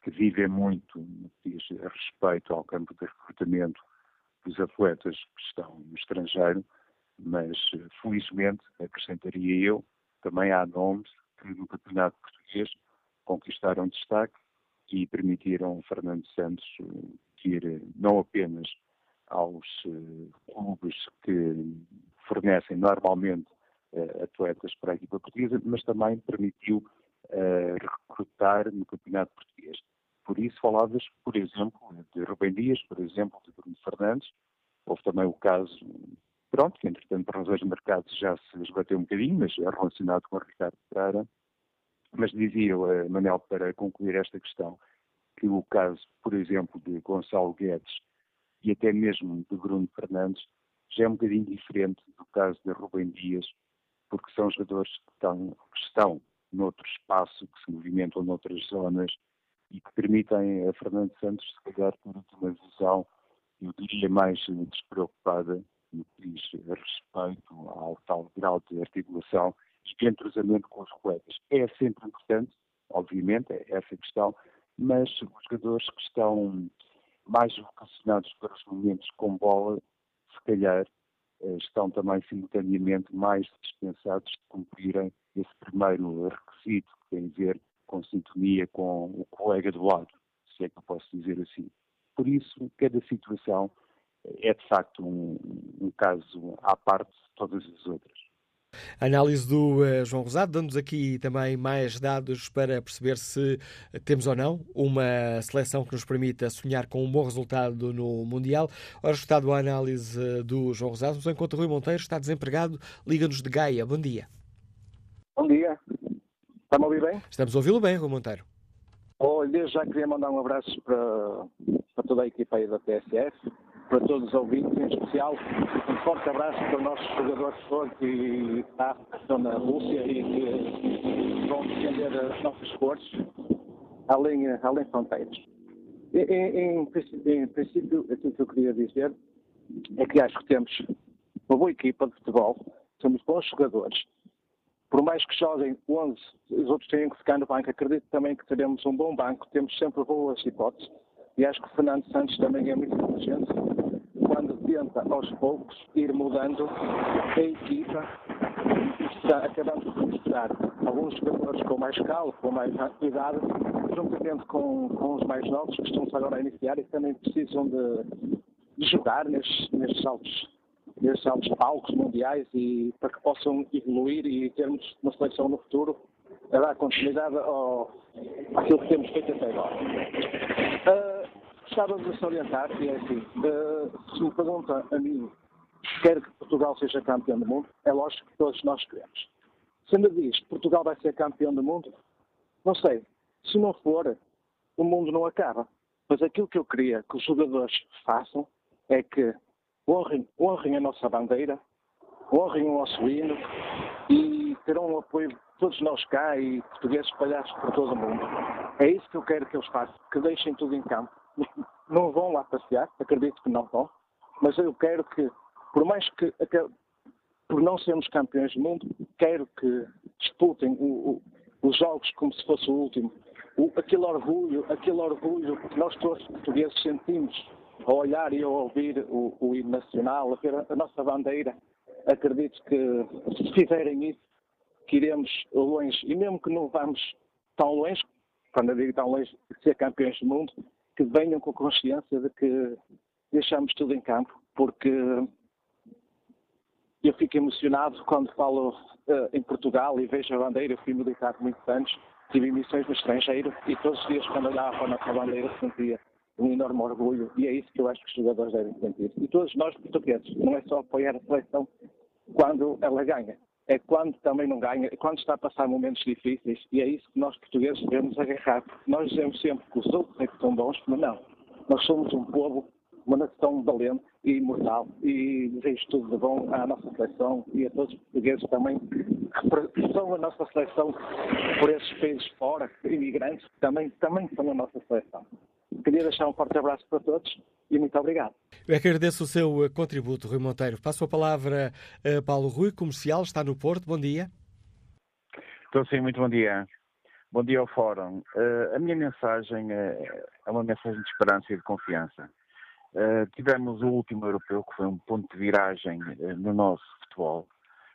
que vivem muito no que diz respeito ao campo de recrutamento dos atletas que estão no estrangeiro, mas felizmente, acrescentaria eu, também há nomes que no Campeonato Português conquistaram destaque e permitiram Fernando Santos eh, ir eh, não apenas aos eh, clubes que fornecem normalmente atletas para a equipa portuguesa, mas também permitiu recrutar no Campeonato Português. Por isso falavas, por exemplo, de Rubem Dias, por exemplo, de Bruno Fernandes. Houve também o caso, pronto, que entretanto por razões de mercado já se esbateu um bocadinho, mas é relacionado com o Ricardo Pereira, mas dizia eh, Manel, para concluir esta questão, que o caso, por exemplo, de Gonçalo Guedes e até mesmo de Bruno Fernandes já é um bocadinho diferente do caso de Rubem Dias, porque são jogadores que estão, que estão noutro espaço, que se movimentam noutras zonas e que permitem a Fernando Santos, se calhar, ter uma visão, eu diria, mais despreocupada no que diz respeito ao tal grau de articulação de entrosamento com os colegas. É sempre importante, obviamente, é essa questão, mas os jogadores que estão mais vocacionados para os momentos com bola, se calhar, eh, estão também simultaneamente mais dispensados de cumprirem esse primeiro requisito que tem a ver com sintonia com o colega do lado, se é que eu posso dizer assim. Por isso, cada situação é de facto um, um caso à parte de todas as outras. Análise do uh, João Rosado, dando-nos aqui também mais dados para perceber se temos ou não uma seleção que nos permita sonhar com um bom resultado no Mundial. Ora, resultado a análise uh, do João Rosado, nos encontra Rui Monteiro, está desempregado, liga-nos de Gaia. Bom dia. Bom dia. Está-me a ouvir bem? Estamos a ouvi-lo bem, Rui Monteiro. Olha, já queria mandar um abraço para, para toda a equipa aí da TSF para todos os ouvintes, em especial um forte abraço para o nosso jogador de que está na Rússia e que vão defender as nossas cores além, além fronteiras. Em, em, em princípio, aquilo que eu queria dizer é que acho que temos uma boa equipa de futebol, temos bons jogadores. Por mais que joguem 11, os outros têm que ficar no banco. Acredito também que teremos um bom banco, temos sempre boas hipóteses. E acho que o Fernando Santos também é muito inteligente quando tenta, aos poucos, ir mudando a equipa está acabando de mostrar alguns jogadores com mais calma, com mais idade, juntamente com, com os mais novos que estão agora a iniciar e que também precisam de, de jogar nestes, nestes altos altos palcos mundiais e para que possam evoluir e termos uma seleção no futuro a dar continuidade ao, àquilo que temos feito até agora. Uh, gostava de salientar que é assim, uh, se me pergunta a mim quer que Portugal seja campeão do mundo, é lógico que todos nós queremos. Se me diz Portugal vai ser campeão do mundo, não sei. Se não for, o mundo não acaba. Mas aquilo que eu queria que os jogadores façam é que honrem, honrem a nossa bandeira, honrem o nosso hino e terão o apoio de todos nós cá e portugueses espalhados por todo o mundo. É isso que eu quero que eles façam, que deixem tudo em campo. Não vão lá passear, acredito que não vão, mas eu quero que, por mais que, por não sermos campeões do mundo, quero que disputem o, o, os jogos como se fosse o último. O, aquele orgulho, aquele orgulho que nós todos portugueses sentimos ao olhar e ao ouvir o, o hino nacional, a ver a, nossa bandeira, acredito que se fizerem isso, que iremos longe, e mesmo que não vamos tão longe, quando eu digo tão longe ser campeões do mundo, que venham com consciência de que deixamos tudo em campo, porque eu fico emocionado quando falo uh, em Portugal e vejo a bandeira, eu fui militar muitos anos, tive missões no estrangeiro e todos os dias quando olhava para a nossa bandeira sentia um enorme orgulho e é isso que eu acho que os jogadores devem sentir. E todos nós portugueses, não é só apoiar a seleção quando ela ganha, é quando também não ganha, é quando está a passar momentos difíceis e é isso que nós portugueses devemos agarrar. Nós dizemos sempre que os outros é que são bons, mas não. Nós somos um povo, uma nação valente e imortal e desejo tudo de bom à nossa seleção e a todos os portugueses também que são a nossa seleção por esses países fora, imigrantes, também, também são a nossa seleção. Queria deixar um forte abraço para todos e muito obrigado. Eu é que agradeço o seu eh, contributo, Rui Monteiro. Passo a palavra a Paulo Rui, comercial, está no Porto. Bom dia. Estou sim, muito bom dia. Bom dia ao Fórum. Uh, a minha mensagem é, é, uma mensagem de esperança e de confiança. Uh, tivemos o último europeu, que foi um ponto de viragem uh, no nosso futebol,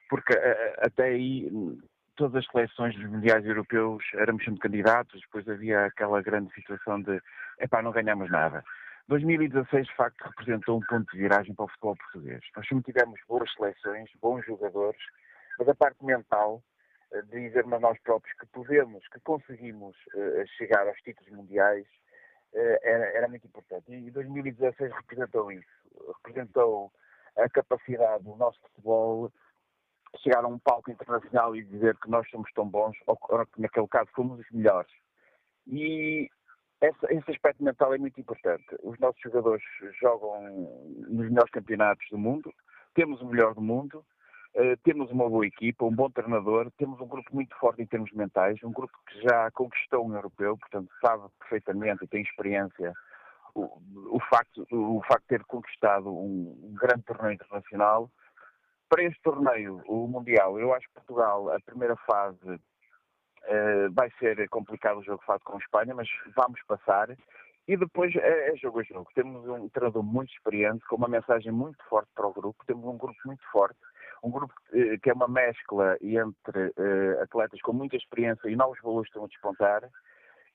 porque até aí todas as seleções dos mundiais europeus éramos sempre candidatos, depois havia aquela grande situação de epá, não ganhamos nada. 2016, de facto, representou um ponto de viragem para o futebol português. Nós sempre tivemos boas seleções, bons jogadores, mas a parte mental, eh, dizer-me a nós próprios que podemos, que conseguimos uh, chegar aos títulos mundiais, uh, era, era, muito importante. E 2016 representou isso. Representou a capacidade do nosso futebol chegar a um palco internacional e dizer que nós somos tão bons, ou que naquele caso fomos os melhores. E esse, aspecto mental é muito importante. Os nossos jogadores jogam nos melhores campeonatos do mundo, temos o melhor do mundo, uh, temos uma boa equipa, um bom treinador, temos um grupo muito forte em termos mentais, um grupo que já conquistou um europeu, portanto sabe perfeitamente e tem experiência o, o, facto, o facto de ter conquistado um grande torneio internacional para este torneio, o Mundial, eu acho que Portugal, a primeira fase, uh, vai ser complicado o jogo fase com a Espanha, mas vamos passar. E depois é, é, jogo a jogo. Temos um treinador muito experiente, com uma mensagem muito forte para o grupo. Temos um grupo muito forte, um grupo uh, que é uma mescla entre uh, atletas com muita experiência e novos valores estão a despontar.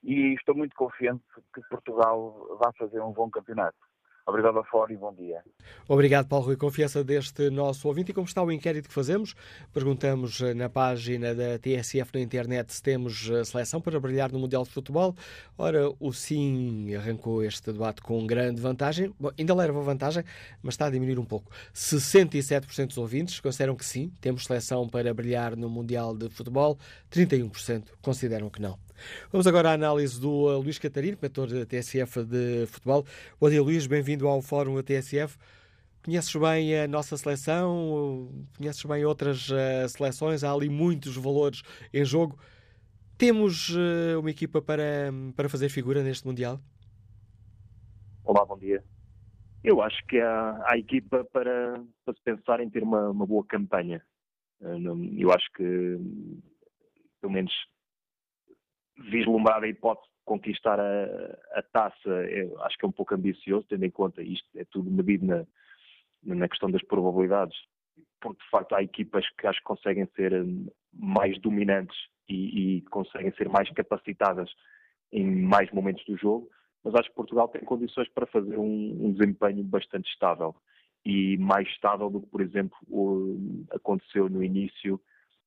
E estou muito confiante que Portugal vai fazer um bom campeonato. Obrigado a fora e bom dia. Obrigado, Paulo Rui. Confiança deste nosso ouvinte. E como está o inquérito que fazemos? Perguntamos eh, na página da TSF na internet se temos eh, seleção para brilhar no Mundial de Futebol. Ora, o sim arrancou este debate com grande vantagem. Bom, ainda leva vantagem, mas está a diminuir um pouco. 67% dos ouvintes consideram que sim, temos seleção para brilhar no Mundial de Futebol. 31% consideram que não. Vamos agora à análise do uh, Luís Catarino, mentor da TSF de futebol. Bom dia, Luís, bem-vindo ao Fórum da TSF. Conheces bem a nossa seleção, conheces bem outras uh, seleções, há ali muitos valores em jogo. Temos uh, uma equipa para, para fazer figura neste Mundial? Olá, bom dia. Eu acho que há, há equipa para, para se pensar em ter uma, uma boa campanha. Eh, eu acho que, pelo menos, vislumbrar a hipótese de conquistar a, a taça, acho que é um pouco ambicioso, tendo em conta isto, é tudo medido na, na questão das probabilidades, porque de facto há equipas que acho que conseguem ser hum, mais dominantes e, e conseguem ser mais capacitadas em mais momentos do jogo, mas acho que Portugal tem condições para fazer um, um desempenho bastante estável. E mais estável do que, por exemplo, o, aconteceu no início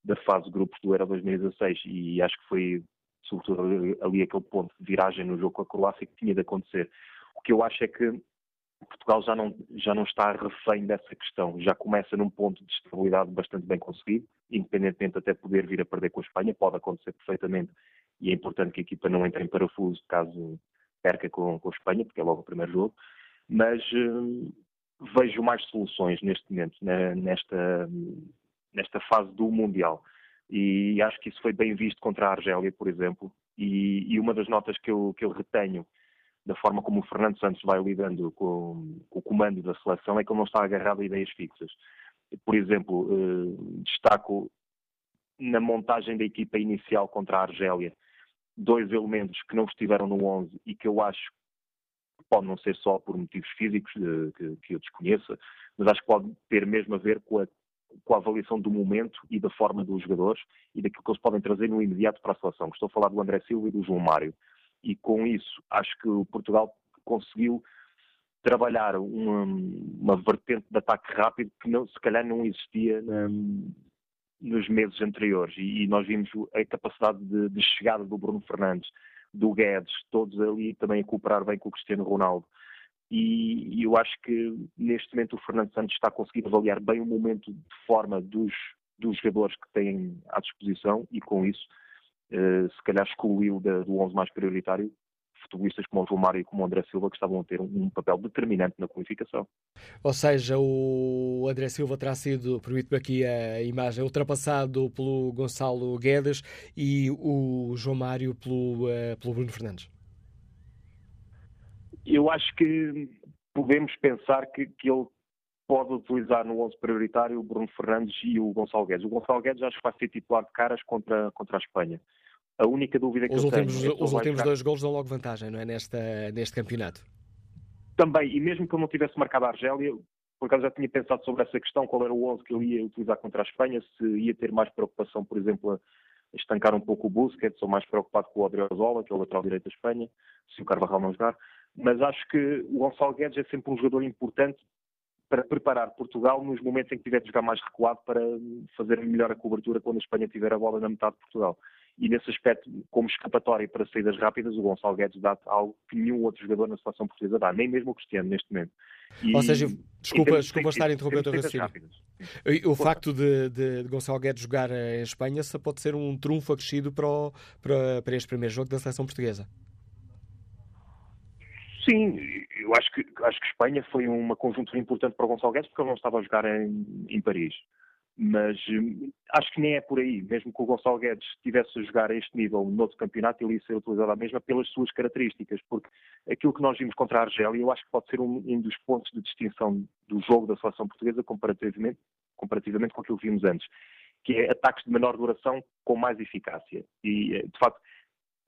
da fase de grupos do Euro 2016 e acho que foi sobretudo ali, aquele ponto de viragem no jogo com a Croácia que tinha de acontecer. O que eu acho é que Portugal já não, já não está refém dessa questão, já começa num ponto de estabilidade bastante bem conseguido, independentemente até poder vir a perder com a Espanha, pode acontecer perfeitamente, e é importante que a equipa não entre em parafuso caso perca com, com a Espanha, porque é logo o primeiro jogo, mas uh, vejo mais soluções neste momento, né, nesta, nesta fase do Mundial, e acho que isso foi bem visto contra a Argélia, por exemplo, e, e uma das notas que eu, que eu retenho da forma como o Fernando Santos vai lidando com, com, o comando da seleção é que ele não está agarrado a ideias fixas. Por exemplo, eh, destaco na montagem da equipa inicial contra a Argélia dois elementos que não estiveram no 11 e que eu acho que pode não ser só por motivos físicos eh, que, que, eu desconheça, mas acho que pode ter mesmo a ver com a, com a avaliação do momento e da forma dos jogadores e daquilo que eles podem trazer no imediato para a seleção. Estou a falar do André Silva e do João Mário e com isso acho que o Portugal conseguiu trabalhar uma, uma vertente de ataque rápido que não, se calhar não existia nos meses anteriores e, e, nós vimos a capacidade de, de, chegada do Bruno Fernandes, do Guedes, todos ali também a cooperar bem com o Cristiano Ronaldo. E, eu acho que neste momento o Fernando Santos está a conseguir avaliar bem o momento de forma dos, dos jogadores que têm à disposição e com isso eh, se calhar excluiu do 11 mais prioritário futebolistas como o João Mário e como o André Silva que estavam a ter um, papel determinante na qualificação. Ou seja, o André Silva terá sido, permite-me aqui a imagem, ultrapassado pelo Gonçalo Guedes e o João Mário pelo, uh, pelo Bruno Fernandes. Eu acho que podemos pensar que, que ele pode utilizar no 11 prioritário o Bruno Fernandes e o Gonçalo Guedes. O Gonçalo Guedes acho que vai ser titular de caras contra, contra a Espanha. A única dúvida que os eu últimos, tenho... É os últimos dois golos dão logo vantagem, não é? Nesta, neste campeonato. Também, e mesmo que eu não tivesse marcado a Argélia, por acaso já tinha pensado sobre essa questão, qual era o 11 que eu ia utilizar contra a Espanha, se ia ter mais preocupação, por exemplo, a estancar um pouco o Busquets, ou mais preocupado com o Odriozola, que é o lateral direito da Espanha, se o Carvajal não jogar. Mas acho que o Gonçalo Guedes é sempre um jogador importante para preparar Portugal nos momentos em que tiver de jogar mais recuado para fazer melhor a cobertura quando a Espanha tiver a bola na metade de Portugal. E nesse aspecto, como escapatória para saídas rápidas, o Gonçalo Guedes dá algo que nenhum outro jogador na seleção portuguesa dá, nem mesmo o Cristiano neste momento. E, Ou seja, desculpa, desculpa estar a interromper o teu raciocínio. O, o facto de, de, de, Gonçalo Guedes jogar em Espanha pode ser um trunfo acrescido para, o, para, para este primeiro jogo da seleção portuguesa. Sim, eu acho que, acho que Espanha foi uma conjuntura importante para o Gonçalo Guedes porque ele não estava a jogar em, em Paris. Mas hum, acho que nem é por aí. Mesmo que o Gonçalo Guedes estivesse a jogar a este nível no outro campeonato, ele ia ser utilizado a mesma pelas suas características. Porque aquilo que nós vimos contra a Argélia, eu acho que pode ser um, um dos pontos de distinção do jogo da seleção portuguesa comparativamente, comparativamente com aquilo que vimos antes, que é ataques de menor duração com mais eficácia. E, eh, de facto,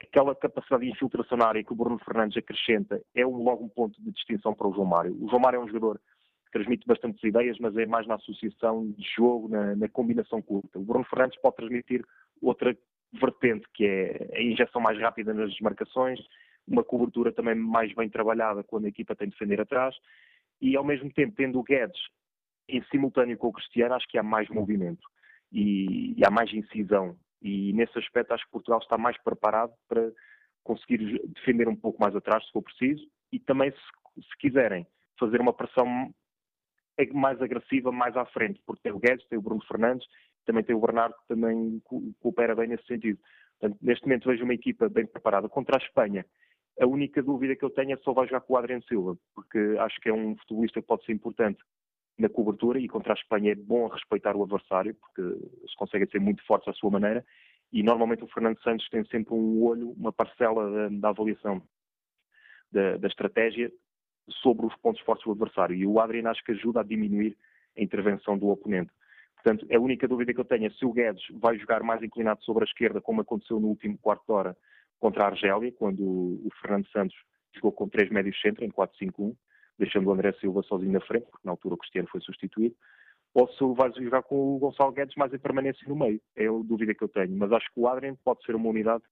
aquela capacidade de infiltração na área que o Bruno Fernandes acrescenta é um, logo um ponto de distinção para o João Mário. O João Mário é um jogador que transmite bastantes ideias, mas é mais na associação de jogo, na, na combinação curta. O Bruno Fernandes pode transmitir outra vertente, que é a injeção mais rápida nas desmarcações, uma cobertura também mais bem trabalhada quando a equipa tem de defender atrás, e ao mesmo tempo, tendo o Guedes em simultâneo com o Cristiano, acho que há mais movimento e, e há mais incisão e nesse aspecto acho que Portugal está mais preparado para conseguir defender um pouco mais atrás, se for preciso, e também, se, se quiserem, fazer uma pressão mais agressiva mais à frente, porque tem o Guedes, tem o Bruno Fernandes, também tem o Bernardo, que também coopera bem nesse sentido. Portanto, neste momento vejo uma equipa bem preparada. Contra a Espanha, a única dúvida que eu tenho é se só vai jogar com o Adriano Silva, porque acho que é um futebolista que pode ser importante na cobertura e contra a Espanha é bom respeitar o adversário, porque eles conseguem ser muito fortes à sua maneira e normalmente o Fernando Santos tem sempre um olho, uma parcela da, da avaliação da, da, estratégia sobre os pontos fortes do adversário. E o Adrian acho que ajuda a diminuir a intervenção do oponente. Portanto, a única dúvida que eu tenho é se o Guedes vai jogar mais inclinado sobre a esquerda, como aconteceu no último quarto de hora contra a Argélia, quando o Fernando Santos jogou com três médios centro em 4-5-1, deixando o André Silva sozinho na frente, porque na altura o Cristiano foi substituído, ou se vai jogar com o Gonçalo Guedes mais em permanência no meio. É a dúvida que eu tenho. Mas acho que o Adrien pode ser uma unidade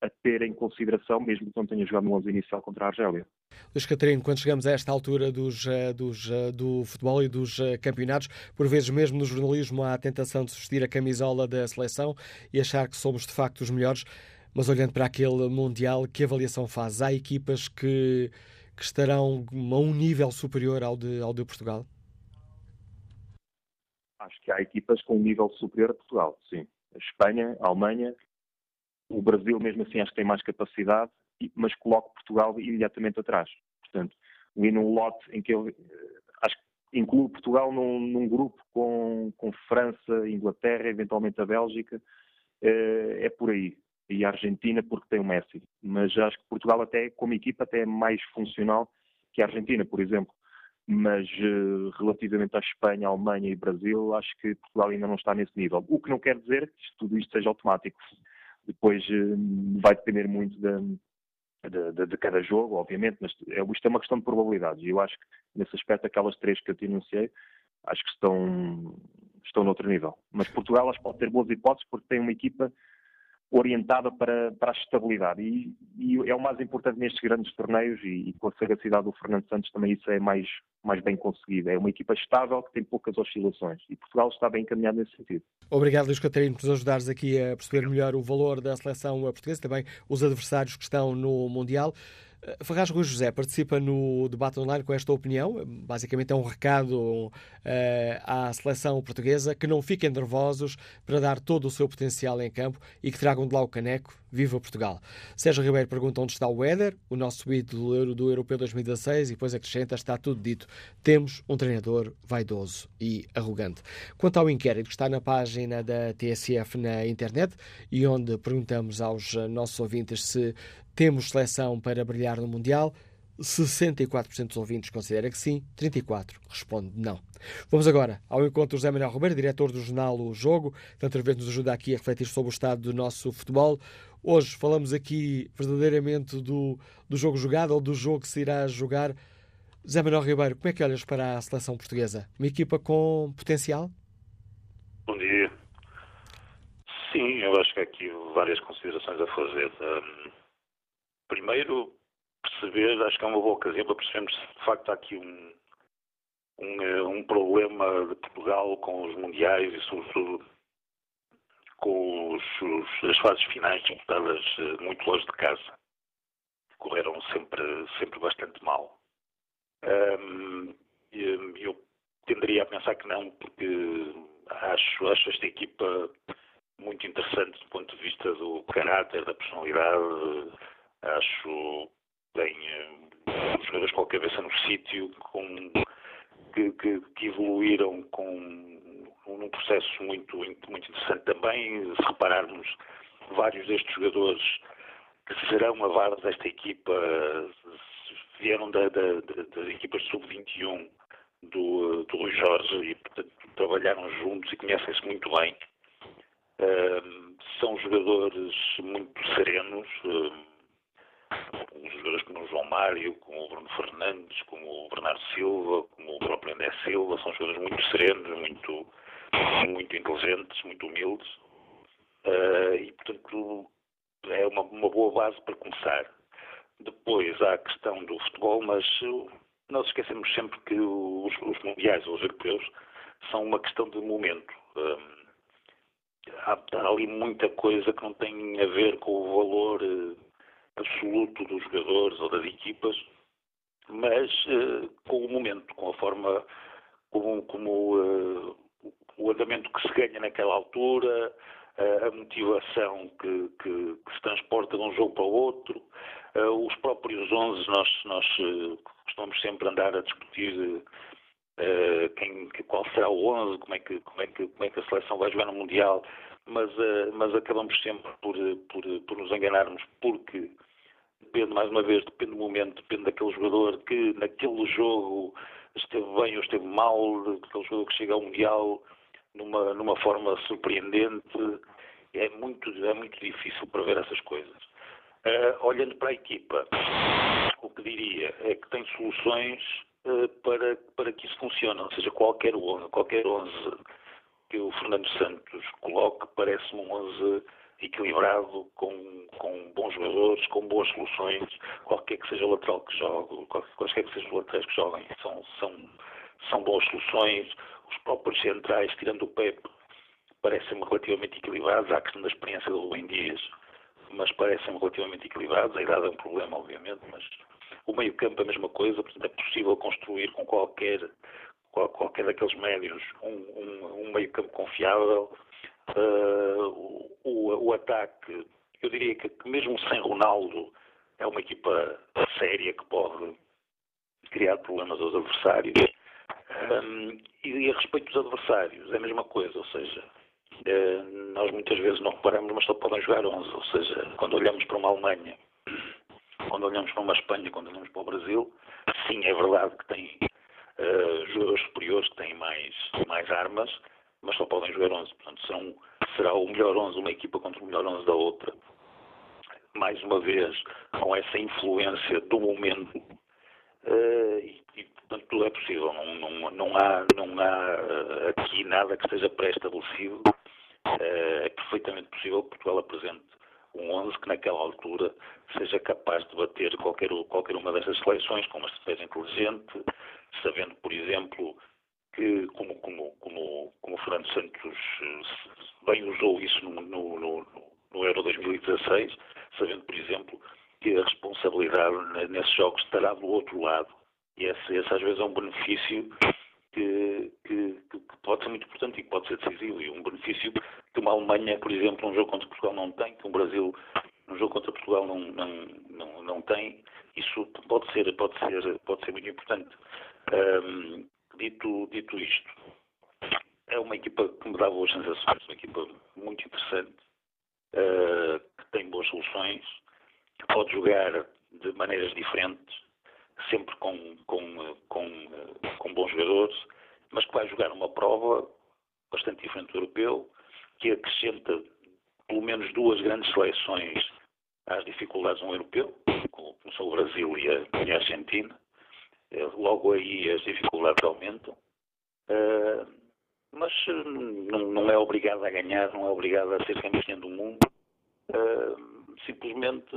a ter em consideração, mesmo que não tenha jogado no 11 inicial contra a Argélia. Luís Catarino, quando chegamos a esta altura dos, eh, dos, eh, do futebol e dos eh, campeonatos, por vezes mesmo no jornalismo há a tentação de vestir a camisola da seleção e achar que somos de facto os melhores, mas olhando para aquele Mundial, que avaliação faz? Há equipas que, que estarão a um nível superior ao de, ao de Portugal? Acho que há equipas com um nível superior a Portugal, sim. A Espanha, a Alemanha, o Brasil, mesmo assim, acho que tem mais capacidade, mas coloco Portugal imediatamente atrás. Portanto, ali num lote em que eu eh, acho que incluo Portugal num, num grupo com, com França, Inglaterra, eventualmente a Bélgica, é, é por aí. E a Argentina porque tem o Messi. Mas acho que Portugal até, como equipa, até é mais funcional que a Argentina, por exemplo. Mas uh, relativamente à Espanha, Alemanha e Brasil, acho que Portugal ainda não está nesse nível. O que não quer dizer que tudo isto seja automático. Depois uh, vai depender muito de, de, de, cada jogo, obviamente, mas é, isto é uma questão de probabilidades. E eu acho que, nesse aspecto, aquelas três que eu te enunciei, acho que estão, estão noutro nível. Mas Portugal, acho pode ter boas hipóteses porque tem uma equipa orientada para, para a estabilidade. E, e, é o mais importante nestes grandes torneios e, e, com a sagacidade do Fernando Santos também isso é mais, mais bem conseguido. É uma equipa estável que tem poucas oscilações e Portugal está bem encaminhado nesse sentido. Obrigado, Luís Catarino, por nos ajudares aqui a perceber melhor o valor da seleção portuguesa, também os adversários que estão no Mundial. Ferraz Rui José participa no debate online com esta opinião. Basicamente é um recado uh, à seleção portuguesa que não fiquem nervosos para dar todo o seu potencial em campo e que tragam de lá o caneco. Viva Portugal! Sérgio Ribeiro pergunta onde está o Éder, o nosso ídolo do Europeu 2016, e depois acrescenta: está tudo dito. Temos um treinador vaidoso e arrogante. Quanto ao inquérito que está na página da TSF na internet e onde perguntamos aos nossos ouvintes se temos seleção para brilhar no Mundial? 64% dos ouvintes considera que sim, 34% responde não. Vamos agora ao encontro do José Manuel Ribeiro, diretor do jornal O Jogo, que outra vez nos ajuda aqui a refletir sobre o estado do nosso futebol. Hoje falamos aqui verdadeiramente do, do jogo jogado ou do jogo que se irá jogar. José Manuel Ribeiro, como é que olhas para a seleção portuguesa? Uma equipa com potencial? Bom dia. Sim, eu acho que há aqui várias considerações a fazer. Um primeiro, perceber, acho que é uma boa ocasião para percebermos se de facto há aqui um, um, eh, um problema de Portugal com os mundiais e, sobretudo, com os, os, as fases finais disputadas eh, muito longe de casa. Correram sempre, sempre bastante mal. Um, eu tenderia a pensar que não, porque acho, acho esta equipa muito interessante do ponto de vista do caráter, da personalidade, Acho tem uh, jogadores com a cabeça no sítio, que, que, que, evoluíram com num processo muito, muito interessante também. Se repararmos, vários destes jogadores que serão a base desta equipa vieram da, da, da, das equipas sub-21 do, do Rui Jorge e, portanto, trabalharam juntos e conhecem-se muito bem. São jogadores muito serenos. Com jogadores como o João Mário, como o Bruno Fernandes, como o Bernardo Silva, como o próprio André Silva, são jogadores muito serenos, muito, muito inteligentes, muito humildes. Uh, e, portanto, é uma, uma boa base para começar. Depois há a questão do futebol, mas nós esquecemos sempre que os, os mundiais ou os europeus são uma questão de momento. Um, há, há, ali muita coisa que não tem a ver com o valor uh, absoluto dos jogadores ou das equipas, mas uh, com o momento, com a forma como, como uh, o andamento que se ganha naquela altura, uh, a motivação que, que, que, se transporta de um jogo para o outro, os próprios 11, nós, nós costumamos sempre andar a discutir quem, qual será o 11, como é, que, como, é que, como é que a seleção vai jogar no Mundial, mas, mas acabamos sempre por, por, por nos enganarmos, porque depende, mais uma vez, depende do momento, depende daquele jogador que naquele jogo esteve bem ou esteve mal, daquele jogador que chega ao Mundial numa, numa forma surpreendente. É muito, é muito difícil prever essas coisas. Uh, olhando para a equipa, o que diria é que tem soluções uh, para, para que isso funcione, ou seja, qualquer 11, qualquer 11 que o Fernando Santos coloque parece um 11 equilibrado, com, com bons jogadores, com boas soluções, qualquer que seja o lateral que jogue, quaisquer que sejam os laterais que joguem, são, são, são boas soluções. Os próprios centrais, tirando o Pepe, parecem-me relativamente equilibrados. Há a questão da experiência do Rubem Dias, mas parecem-me relativamente equilibrados. A idade é um problema, obviamente, mas o meio-campo é a mesma coisa, portanto é possível construir com qualquer, qualquer daqueles médios um, um, um meio-campo confiável Uh, o, o, ataque, eu diria que, mesmo sem Ronaldo, é uma equipa séria que pode criar problemas aos adversários. Um, e, a respeito dos adversários, é a mesma coisa, ou seja, uh, nós muitas vezes não reparamos, mas só podem jogar 11. Ou seja, quando olhamos para uma Alemanha, quando olhamos para uma Espanha, quando olhamos para o Brasil, sim, é verdade que tem uh, jogadores superiores que têm mais, mais armas, mas só podem jogar 11. Portanto, serão, será o melhor 11 uma equipa contra o melhor 11 da outra. Mais uma vez, com essa influência do momento. Uh, e, e, portanto, tudo é possível. Não, não, não, há, não há eh, aqui nada que esteja pré-estabelecido. Uh, é perfeitamente possível que Portugal apresente um 11 que naquela altura seja capaz de bater qualquer, qualquer uma dessas seleções com uma estratégia inteligente, sabendo, por exemplo, que, como, como, como, como Fernando Santos eh, bem usou isso no, no, no, no Euro 2016, sabendo, por exemplo, que a responsabilidade nesses jogos estará do outro lado. E esse, esse às vezes é um benefício que, que, que, pode ser muito importante e que pode ser decisivo. E um benefício que uma Alemanha, por exemplo, um jogo contra Portugal não tem, que um Brasil, um jogo contra Portugal não, não, não, não tem, isso pode ser, pode ser, pode ser muito importante. Um, Dito, dito isto, é uma equipa que me dá boas sensações, uma equipa muito interessante, uh, que tem boas soluções, que pode jogar de maneiras diferentes, sempre com, com, com, com bons jogadores, mas que vai jogar uma prova bastante diferente do europeu, que acrescenta pelo menos duas grandes seleções às dificuldades no europeu, como são o Brasil e a, e a Argentina, logo aí as dificuldades aumentam. Uh, mas eh, não, não, é obrigado a ganhar, não é obrigado a ser campeão do mundo. Uh, simplesmente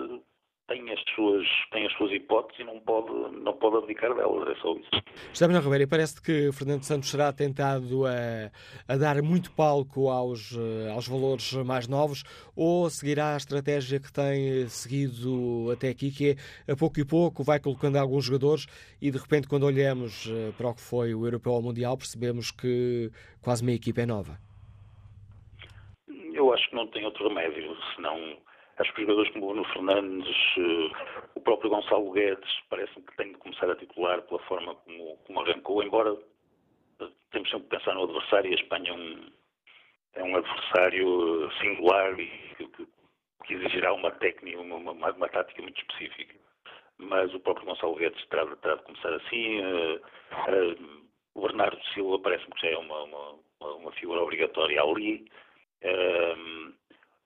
tem as suas, tem as suas hipóteses e não pode, não pode abdicar delas, é só isso. José Manuel Ribeiro, parece que Fernando Santos será tentado a, a dar muito palco aos, eh, aos valores mais novos ou seguirá a estratégia que tem seguido até aqui, que é a pouco e pouco vai colocando alguns jogadores e de repente quando olhamos eh, para o que foi o Europeu ao Mundial percebemos que quase meia equipa é nova? Eu acho que não tem outro remédio, senão Acho que os jogadores como Bruno Fernandes, eh, o próprio Gonçalo Guedes, parece-me que tem de começar a titular pela forma como, como arrancou, embora eh, temos sempre que pensar no adversário e a Espanha é um, é um adversário eh, singular e que, que exigirá uma técnica, uma, uma, uma, tática muito específica. Mas o próprio Gonçalo Guedes terá, terá de começar assim. Uh, uh, o Bernardo Silva parece-me que já é uma, uma, uma figura obrigatória ali. Uh,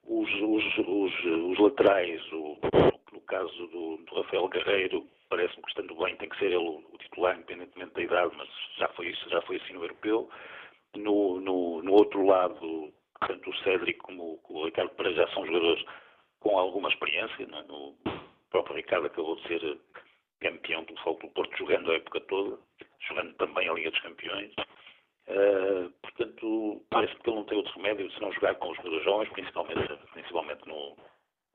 os, os, os, os laterais, o, no caso do, do Rafael Guerreiro, parece-me que estando bem tem que ser ele o, titular, independentemente da idade, mas já foi isso, já foi assim no europeu. No, no, no outro lado, tanto o Cédric como o Ricardo Pereira já são jogadores com alguma experiência. É? No, o próprio Ricardo acabou de ser campeão do Futebol do Porto jogando a época toda, jogando também a Liga dos Campeões. Uh, portanto, parece que ele não tem outro remédio se não jogar com os jogadores jovens, principalmente, principalmente no,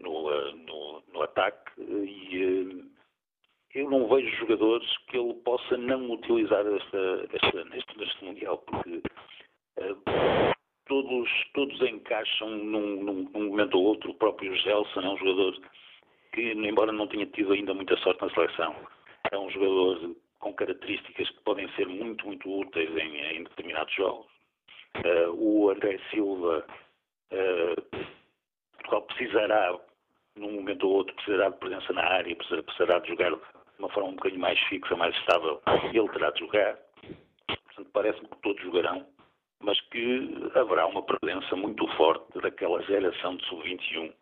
no, uh, no, no ataque. E uh, eu não vejo jogadores que ele possa não utilizar esta, esta, neste, neste Mundial, porque todos, todos encaixam num, num, num, momento ou outro. O próprio Gelson é um jogador que, embora não tenha tido ainda muita sorte na seleção, é um jogador com características que podem ser muito, muito úteis em, em determinados jogos. Uh, o André Silva Portugal precisará num momento ou outro precisará de presença na área, precisará de jogar de uma forma um bocadinho mais fixa, mais estável, ele terá de jogar. Portanto, parece-me que todos jogarão, mas que haverá uma presença muito forte daquela geração de sub-21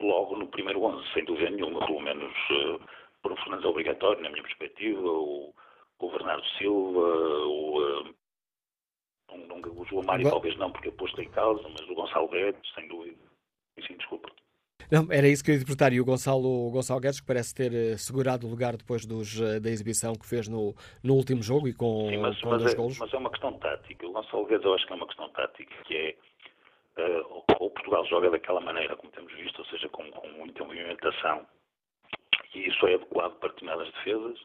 logo no primeiro 11, sem dúvida nenhuma, pelo menos uh, por um Fernandes obrigatório, na minha perspectiva, o, o Bernardo Silva, o, um, um, o João Mário talvez não, porque é posto em causa, mas o Gonçalo Guedes, sem dúvida. E sim, desculpa. Não, era isso que eu ia perguntar. E o Gonçalo, o Gonçalo Guedes, que parece ter uh, segurado o lugar depois dos, uh, da exibição que fez no, no último jogo e com, Sim, mas, com mas dois é, golos. Mas é uma questão tática. O Gonçalo Guedes eu acho que é uma questão tática, que é uh, ou Portugal joga daquela maneira, como temos visto, ou seja, com, com muita movimentação, e isso é adequado para determinadas defesas,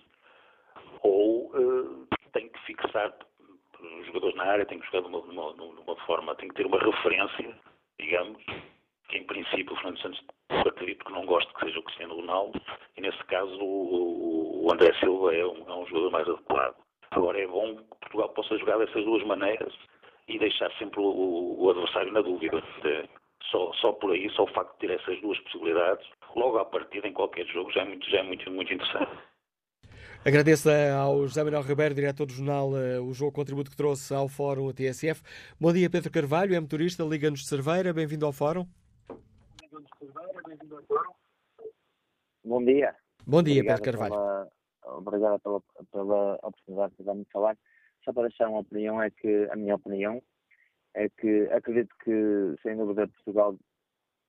ou tem que fixar os jogadores na área, tem que jogar de uma, de uma, de uma forma, tem que ter uma referência, digamos, que em princípio o Fernando Santos acredito que não gosta que seja o Cristiano Ronaldo, e nesse caso o, o André Silva é um, é um, jogador mais adequado. Agora é bom que Portugal possa jogar dessas duas maneiras e deixar sempre o, o adversário na dúvida. Só, só por aí, só o facto de ter essas duas possibilidades, logo à partida em qualquer jogo, já é muito, já é muito, muito interessante. Agradeço ao José Manuel Ribeiro, diretor do jornal, o jogo contributo que trouxe ao Fórum TSF. Bom dia, Pedro Carvalho, é motorista, Liga-nos de Cerveira, bem-vindo ao Fórum. Bom dia. Bom dia, Obrigado Pedro Carvalho. Pela, obrigado pela, pela oportunidade de dar-me falar. Só para deixar uma opinião, é que a minha opinião é que acredito que, sem dúvida, Portugal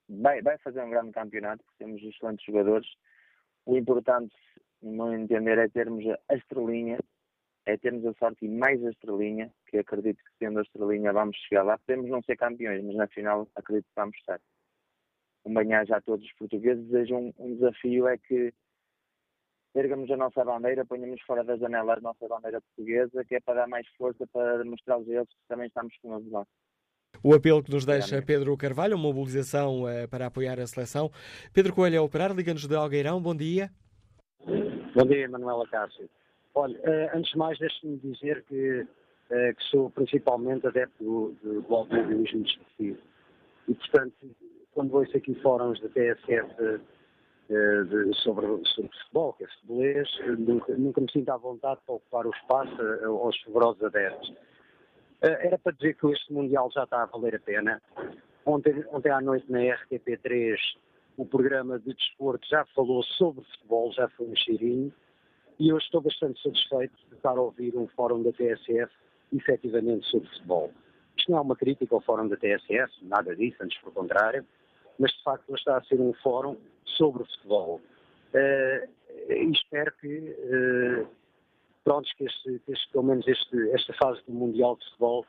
vai, vai fazer um grande campeonato, porque temos excelentes jogadores. O importante, no meu entender, é termos a estrelinha, é termos a sorte e mais a estrelinha, que acredito que tendo a estrelinha vamos chegar lá. Podemos não ser campeões, mas na final acredito que vamos estar um banhar a todos os portugueses. Desejo um, um, desafio é que ergamos a nossa bandeira, ponhamos fora da janela a nossa bandeira portuguesa, que é para dar mais força, para mostrar-lhes a eles que também estamos com eles lá. O apelo que nos deixa Pedro Carvalho, uma mobilização uh, para apoiar a seleção. Pedro Coelho a operar, liga-nos de Algueirão, bom dia. Bom dia, Manuela Cássio. Olha, uh, antes de mais, deixe-me dizer que, uh, que, sou principalmente adepto do, do, automobilismo desportivo. E, portanto, quando ouço aqui fóruns da TSF de, de, sobre, sobre futebol, que é futebolês, nunca, nunca, me sinto à vontade para ocupar o espaço aos fervorosos adeptos. Era para dizer que este Mundial já está a valer a pena. Ontem, ontem à noite na RTP3 o programa de desporto já falou sobre futebol, já foi um cheirinho, e eu estou bastante satisfeito de estar a ouvir um fórum da TSF efetivamente sobre futebol. Isto não é uma crítica ao fórum da TSF, nada disso, antes pelo contrário, mas de facto está a ser um fórum sobre futebol. Uh, espero que, uh, que, este, que este, pelo menos este, esta fase do Mundial de Futebol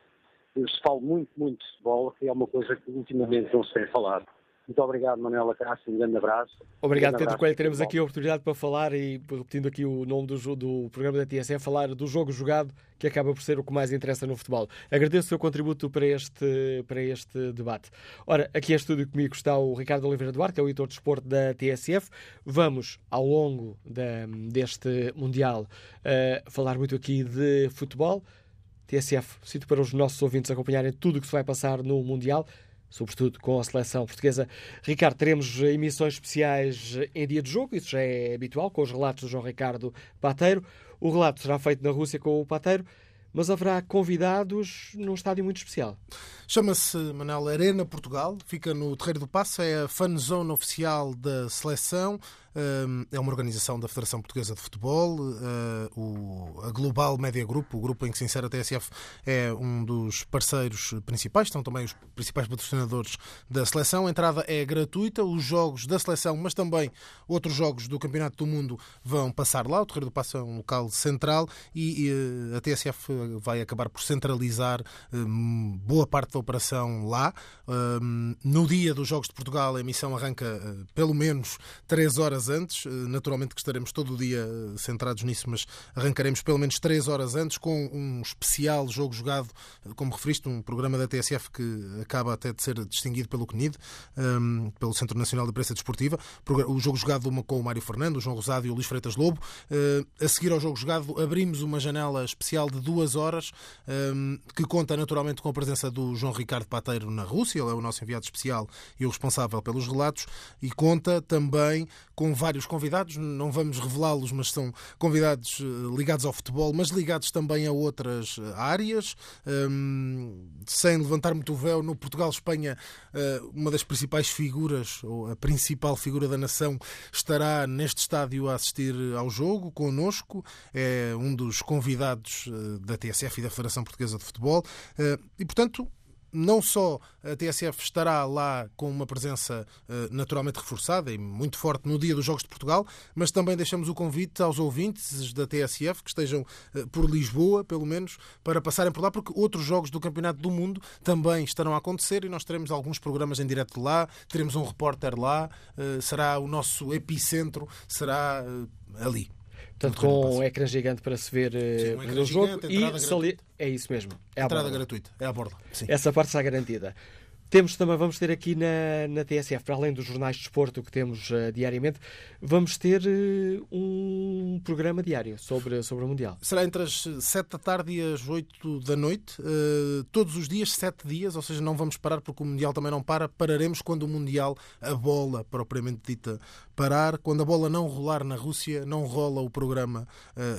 se fale muito, muito de futebol, que é uma coisa que ultimamente não se tem falado. Muito obrigado, Manuela Cássio. Um grande abraço. Obrigado, um Pedro Coelho. Teremos aqui a oportunidade para falar, e repetindo aqui o nome do, do programa da TSE, falar do jogo jogado, que acaba por ser o que mais interessa no futebol. Agradeço o seu contributo para este, para este debate. Ora, aqui em estúdio comigo está o Ricardo Oliveira Duarte, que é o editor de esporte da TSF. Vamos, ao longo da, deste Mundial, uh, falar muito aqui de futebol. TSF, sinto para os nossos ouvintes acompanharem tudo o que se vai passar no Mundial sobretudo com a seleção portuguesa. Ricardo, teremos emissões especiais em dia de jogo, isso já é habitual, com os relatos do João Ricardo Pateiro. O relato será feito na Rússia com o Pateiro, mas haverá convidados num estádio muito especial. Chama-se Manel Arena Portugal, fica no Terreiro do Passo, é a fan zone oficial da seleção. É uma organização da Federação Portuguesa de Futebol, a Global Media Group, o grupo em que se insere a TSF, é um dos parceiros principais, estão também os principais patrocinadores da seleção. A entrada é gratuita, os jogos da seleção, mas também outros jogos do Campeonato do Mundo vão passar lá. O Terreiro do Passo é um local central e a TSF vai acabar por centralizar boa parte da operação lá. No dia dos Jogos de Portugal, a emissão arranca pelo menos 3 horas horas antes. Naturalmente que estaremos todo o dia centrados nisso, mas arrancaremos pelo menos três horas antes com um especial jogo jogado, como referiste, um programa da TSF que acaba até de ser distinguido pelo CNID, um, pelo Centro Nacional de Imprensa Desportiva. O jogo jogado com o Mário Fernando, o João Rosado e o Luís Freitas Lobo. A seguir ao jogo jogado, abrimos uma janela especial de duas horas, um, que conta naturalmente com a presença do João Ricardo Pateiro na Rússia, ele é o nosso enviado especial e o responsável pelos relatos, e conta também com vários convidados, não vamos revelá-los, mas são convidados eh, ligados ao futebol, mas ligados também a outras eh, áreas, um, sem levantar muito o véu, no Portugal-Espanha, eh, uma das principais figuras, ou a principal figura da nação, estará neste estádio a assistir ao jogo connosco, é um dos convidados da TSF e da Federação Portuguesa de Futebol, e portanto não só a TSF estará lá com uma presença eh, naturalmente reforçada e muito forte no dia dos Jogos de Portugal, mas também deixamos o convite aos ouvintes da TSF que estejam eh, por Lisboa, pelo menos, para passarem por lá, porque outros Jogos do Campeonato do Mundo também estarão a acontecer e nós teremos alguns programas em direto lá, teremos um repórter lá, eh, será o nosso epicentro, será ali. Portanto, com um ecrã gigante para se ver Sim, um o jogo e sali... é isso mesmo. É entrada gratuita, é a borda. Sim. Essa parte está garantida. Temos também, vamos ter aqui na, na TSF, para além dos jornais de desporto que temos uh, diariamente, vamos ter uh, um programa diário sobre, sobre o Mundial. Será entre as 7 da tarde e as 8 da noite, uh, todos os dias, 7 dias, ou seja, não vamos parar porque o Mundial também não para, pararemos quando o Mundial, a bola propriamente dita, parar. Quando a bola não rolar na Rússia, não rola o programa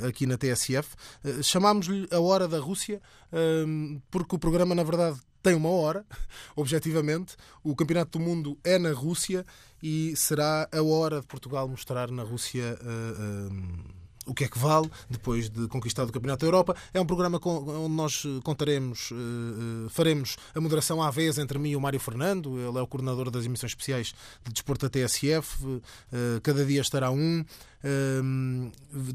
aqui na TSF. Chamámos-lhe a Hora da Rússia, porque o programa, na verdade, tem uma hora, objetivamente. O Campeonato do Mundo é na Rússia e será a hora de Portugal mostrar na Rússia. Uh, uh, o que é que vale depois de conquistar o Campeonato da Europa. É um programa onde nós contaremos, faremos a moderação à vez entre mim e o Mário Fernando. Ele é o coordenador das emissões especiais de desporto da TSF. Cada dia estará um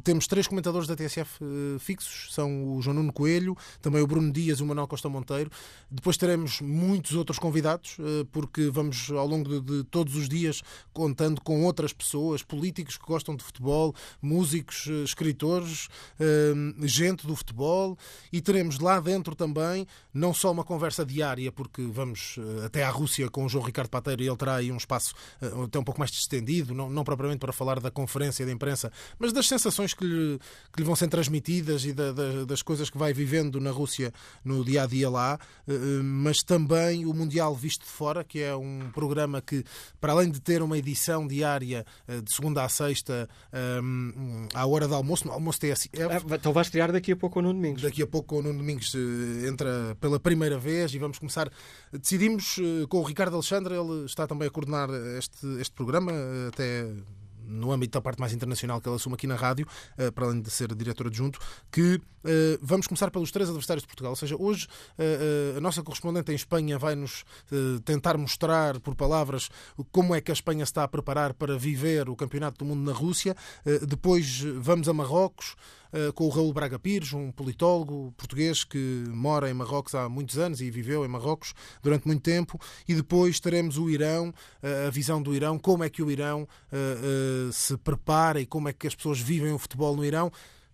temos três comentadores da TSF uh, eh, fixos, são o João Nuno Coelho, também o Bruno Dias e o Manuel Costa Monteiro. Depois teremos muitos outros convidados, uh, porque vamos ao longo de, de, todos os dias contando com outras pessoas, políticos que gostam de futebol, músicos, uh, escritores, gente do futebol e teremos lá dentro também não só uma conversa diária, porque vamos até à Rússia com o João Ricardo Pateiro e ele terá aí um espaço até um pouco mais distendido, não, não propriamente para falar da conferência da imprensa, mas das sensações que lhe, que lhe vão ser transmitidas e da, da, das coisas que vai vivendo na Rússia no dia a dia lá, eh, eh, mas também o Mundial Visto de Fora, que é um programa que, para além de ter uma edição diária eh, de segunda a sexta, à hora do almoço, no almoço TSF. Ah, então vais estrear daqui a pouco com o Nuno Domingos. Daqui a pouco com o Nuno Domingos entra pela primeira vez e vamos começar. Decidimos com o Ricardo Alexandre, ele está também a coordenar este, este programa, até no âmbito da parte mais internacional que ele assume aqui na rádio, eh, para além de ser diretor adjunto, que eh, vamos começar pelos três adversários de Portugal. Ou seja, hoje eh, a nossa correspondente em Espanha vai nos tentar mostrar por palavras como é que a Espanha está a preparar para viver o Campeonato do Mundo na Rússia. Depois vamos a Marrocos. Eh, com o Raul Braga Pires, um politólogo português que mora em Marrocos há muitos anos e viveu em Marrocos durante muito tempo. E depois teremos o Irão, eh, a visão do Irão, como é que o Irão eh, se prepara e como é que as pessoas vivem o futebol no Irão.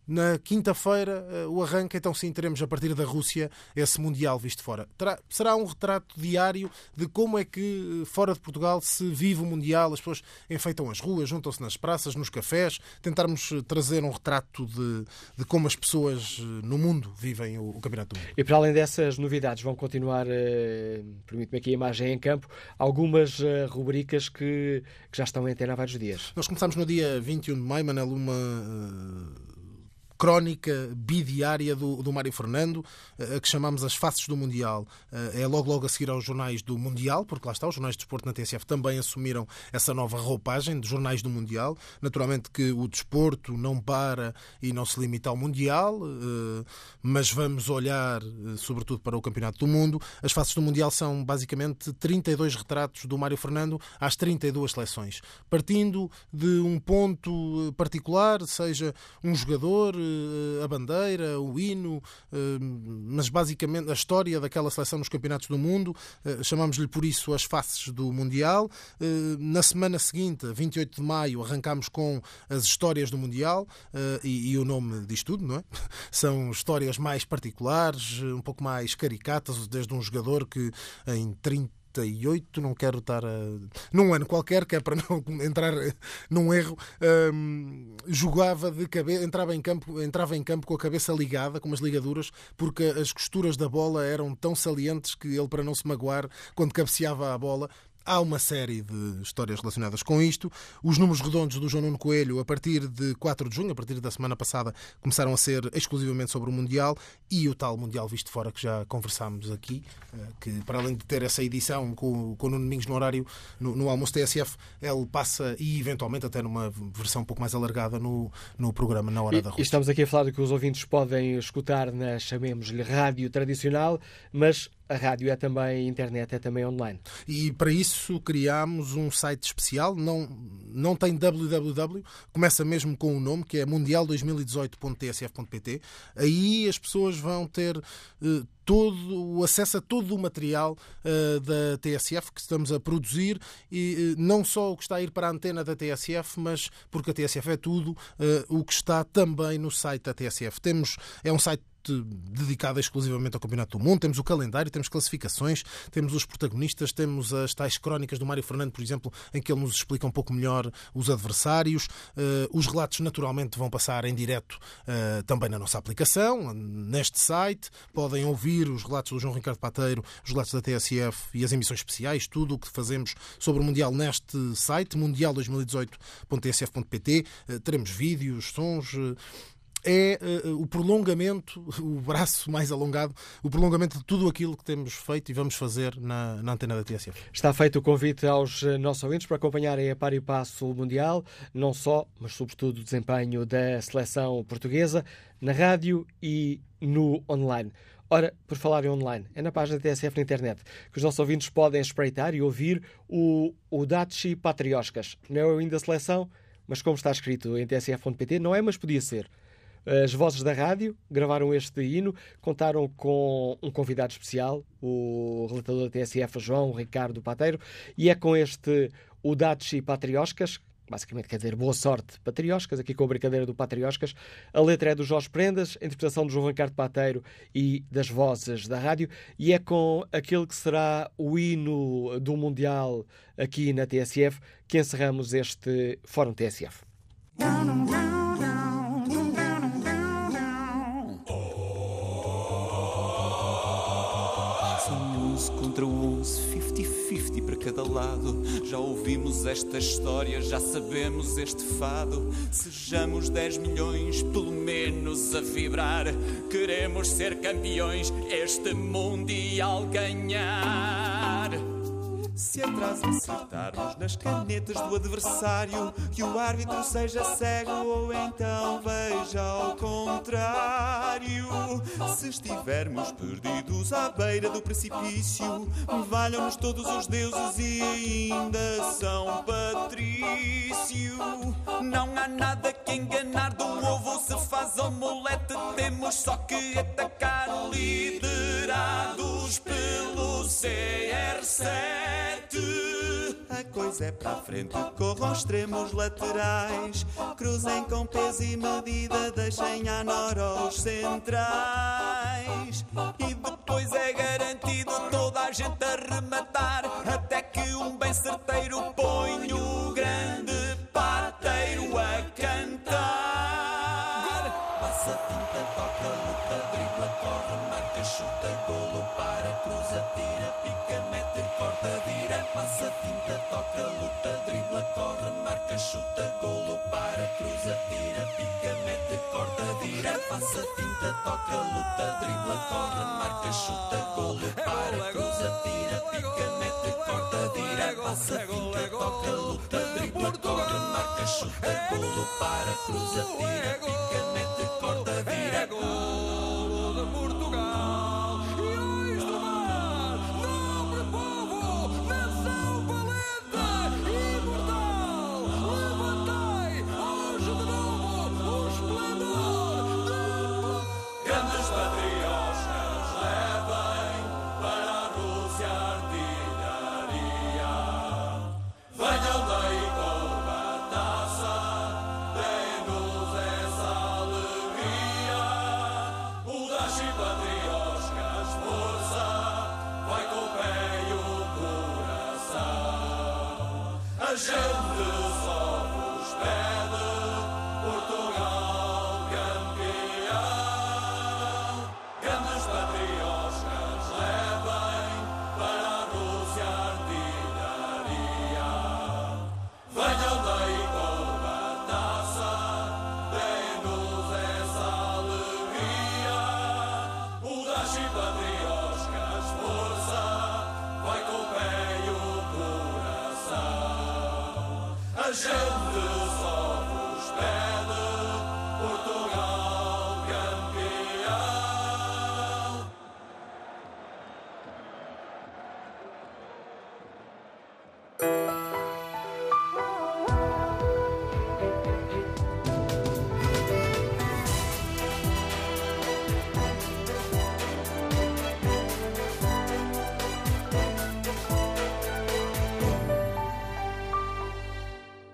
Na quinta-feira, eh, o arranque, então sim, teremos a partir da Rússia esse Mundial visto fora. Terá, será um retrato diário de como é que eh, fora de Portugal se vive o Mundial, as pessoas enfeitam as ruas, juntam-se nas praças, nos cafés, tentarmos eh, trazer um retrato de, de como as pessoas no mundo vivem o, o, Campeonato do Mundo. E para além dessas novidades, vão continuar, eh, permite-me aqui a imagem em campo, algumas eh, rubricas que, que já estão em antena há vários dias. Nós começamos no dia 21 de maio, Manel, uma. Eh crónica bidiária do, do Mário Fernando, a que chamamos as faces do Mundial. Eh, é logo logo a seguir aos jornais do Mundial, porque lá está, os jornais de desporto na TSF também assumiram essa nova roupagem de jornais do Mundial. Naturalmente que o desporto não para e não se limita ao Mundial, eh, mas vamos olhar eh, sobretudo para o Campeonato do Mundo. As faces do Mundial são basicamente 32 retratos do Mário Fernando às 32 seleções, partindo de um ponto particular, seja um jogador, a bandeira, o hino, mas basicamente a história daquela seleção nos campeonatos do mundo. Chamamos-lhe por isso as faces do Mundial. Na semana seguinte, 28 de maio, arrancámos com as histórias do Mundial e, e o nome diz tudo, não é? São histórias mais particulares, um pouco mais caricatas, desde um jogador que em 30 98, não quero estar a... num ano qualquer, que é para não entrar num erro, um, jogava de cabeça, entrava em campo, entrava em campo com a cabeça ligada, com umas ligaduras, porque as costuras da bola eram tão salientes que ele para não se magoar quando cabeceava a bola, Há uma série de histórias relacionadas com isto. Os números redondos do João Nuno Coelho, a partir de 4 de junho, a partir da semana passada, começaram a ser exclusivamente sobre o Mundial e o tal Mundial visto fora que já conversámos aqui, eh, que para além de ter essa edição com, com o Nuno Domingos no horário, no, no almoço TSF, ele passa e eventualmente até numa versão um pouco mais alargada no, no programa Na Hora e, da. E estamos aqui a falar de que os ouvintes podem escutar na, chamemos-lhe, rádio tradicional, mas a rádio é também internet, é também online. E para isso criámos um site especial, não, não tem www, começa mesmo com o nome, que é mundial2018.tsf.pt. Aí as pessoas vão ter uh, todo o acesso a todo o material uh, da TSF que estamos a produzir e uh, não só o que está a ir para a antena da TSF, mas porque a TSF é tudo, uh, o que está também no site da TSF. Temos é um site dedicada exclusivamente ao Campeonato do Mundo. Temos o calendário, temos classificações, temos os protagonistas, temos as tais crónicas do Mário Fernando, por exemplo, em que ele nos explica um pouco melhor os adversários. Uh, os relatos, naturalmente, vão passar em direto uh, também na nossa aplicação, neste site. Podem ouvir os relatos do João Ricardo Pateiro, os relatos da TSF e as emissões especiais, tudo o que fazemos sobre o Mundial neste site, mundial2018.tsf.pt. Uh, teremos vídeos, sons é uh, o prolongamento, o braço mais alongado, o prolongamento de tudo aquilo que temos feito e vamos fazer na, na antena da TSF. Está feito o convite aos eh, nossos ouvintes para acompanharem a par e passo o Mundial, não só, mas sobretudo o desempenho da seleção portuguesa na rádio e no online. Ora, por falar em online, é na página da TSF na internet que os nossos ouvintes podem espreitar e ouvir o, o Dachi Patrioscas. Não é hino da seleção, mas como está escrito em tsf.pt, não é, mas podia ser. As vozes da rádio gravaram este hino, contaram com um convidado especial, o relatador da TSF, João Ricardo Pateiro, e é com este o Dachi Patrioscas, basicamente quer dizer boa sorte, Patrioscas, aqui com a brincadeira do Patrioscas. A letra é do Jorge Prendas, a interpretação do João Ricardo Pateiro e das vozes da rádio, e é com aquele que será o hino do Mundial aqui na TSF que encerramos este Fórum TSF. Contra 11, 50-50 para cada lado. Já ouvimos esta história, já sabemos este fado. Sejamos 10 milhões, pelo menos a vibrar. Queremos ser campeões, este mundial ganhar. Se atrás acertarmos nas canetas do adversário e o árbitro seja cego ou então veja ao contrário. Se estivermos perdidos à beira do precipício, valham-nos todos os deuses e ainda São Patrício. Não há nada que enganar do ovo se faz omelete, temos só que atacar liderados pelo CR7. Coisa é para a frente, corram extremos laterais. Cruzem com peso e medida, deixem a nora os centrais. E depois é garantido toda a gente a rematar. Até que um bem certeiro põe Passa tinta, toca, luta, dribla, corre, marca, chuta, golo, para, cruza, tira, pica, mete, corta, vira. Passa tinta, toca, luta, dribla, corre, marca, chuta, golo, para, cruza, tira, pica, mete, corta, vira. Passa tinta, toca, luta, dribla, corre, marca, chuta, golo, para, cruza, tira, pica, mete, corta, vira. Golo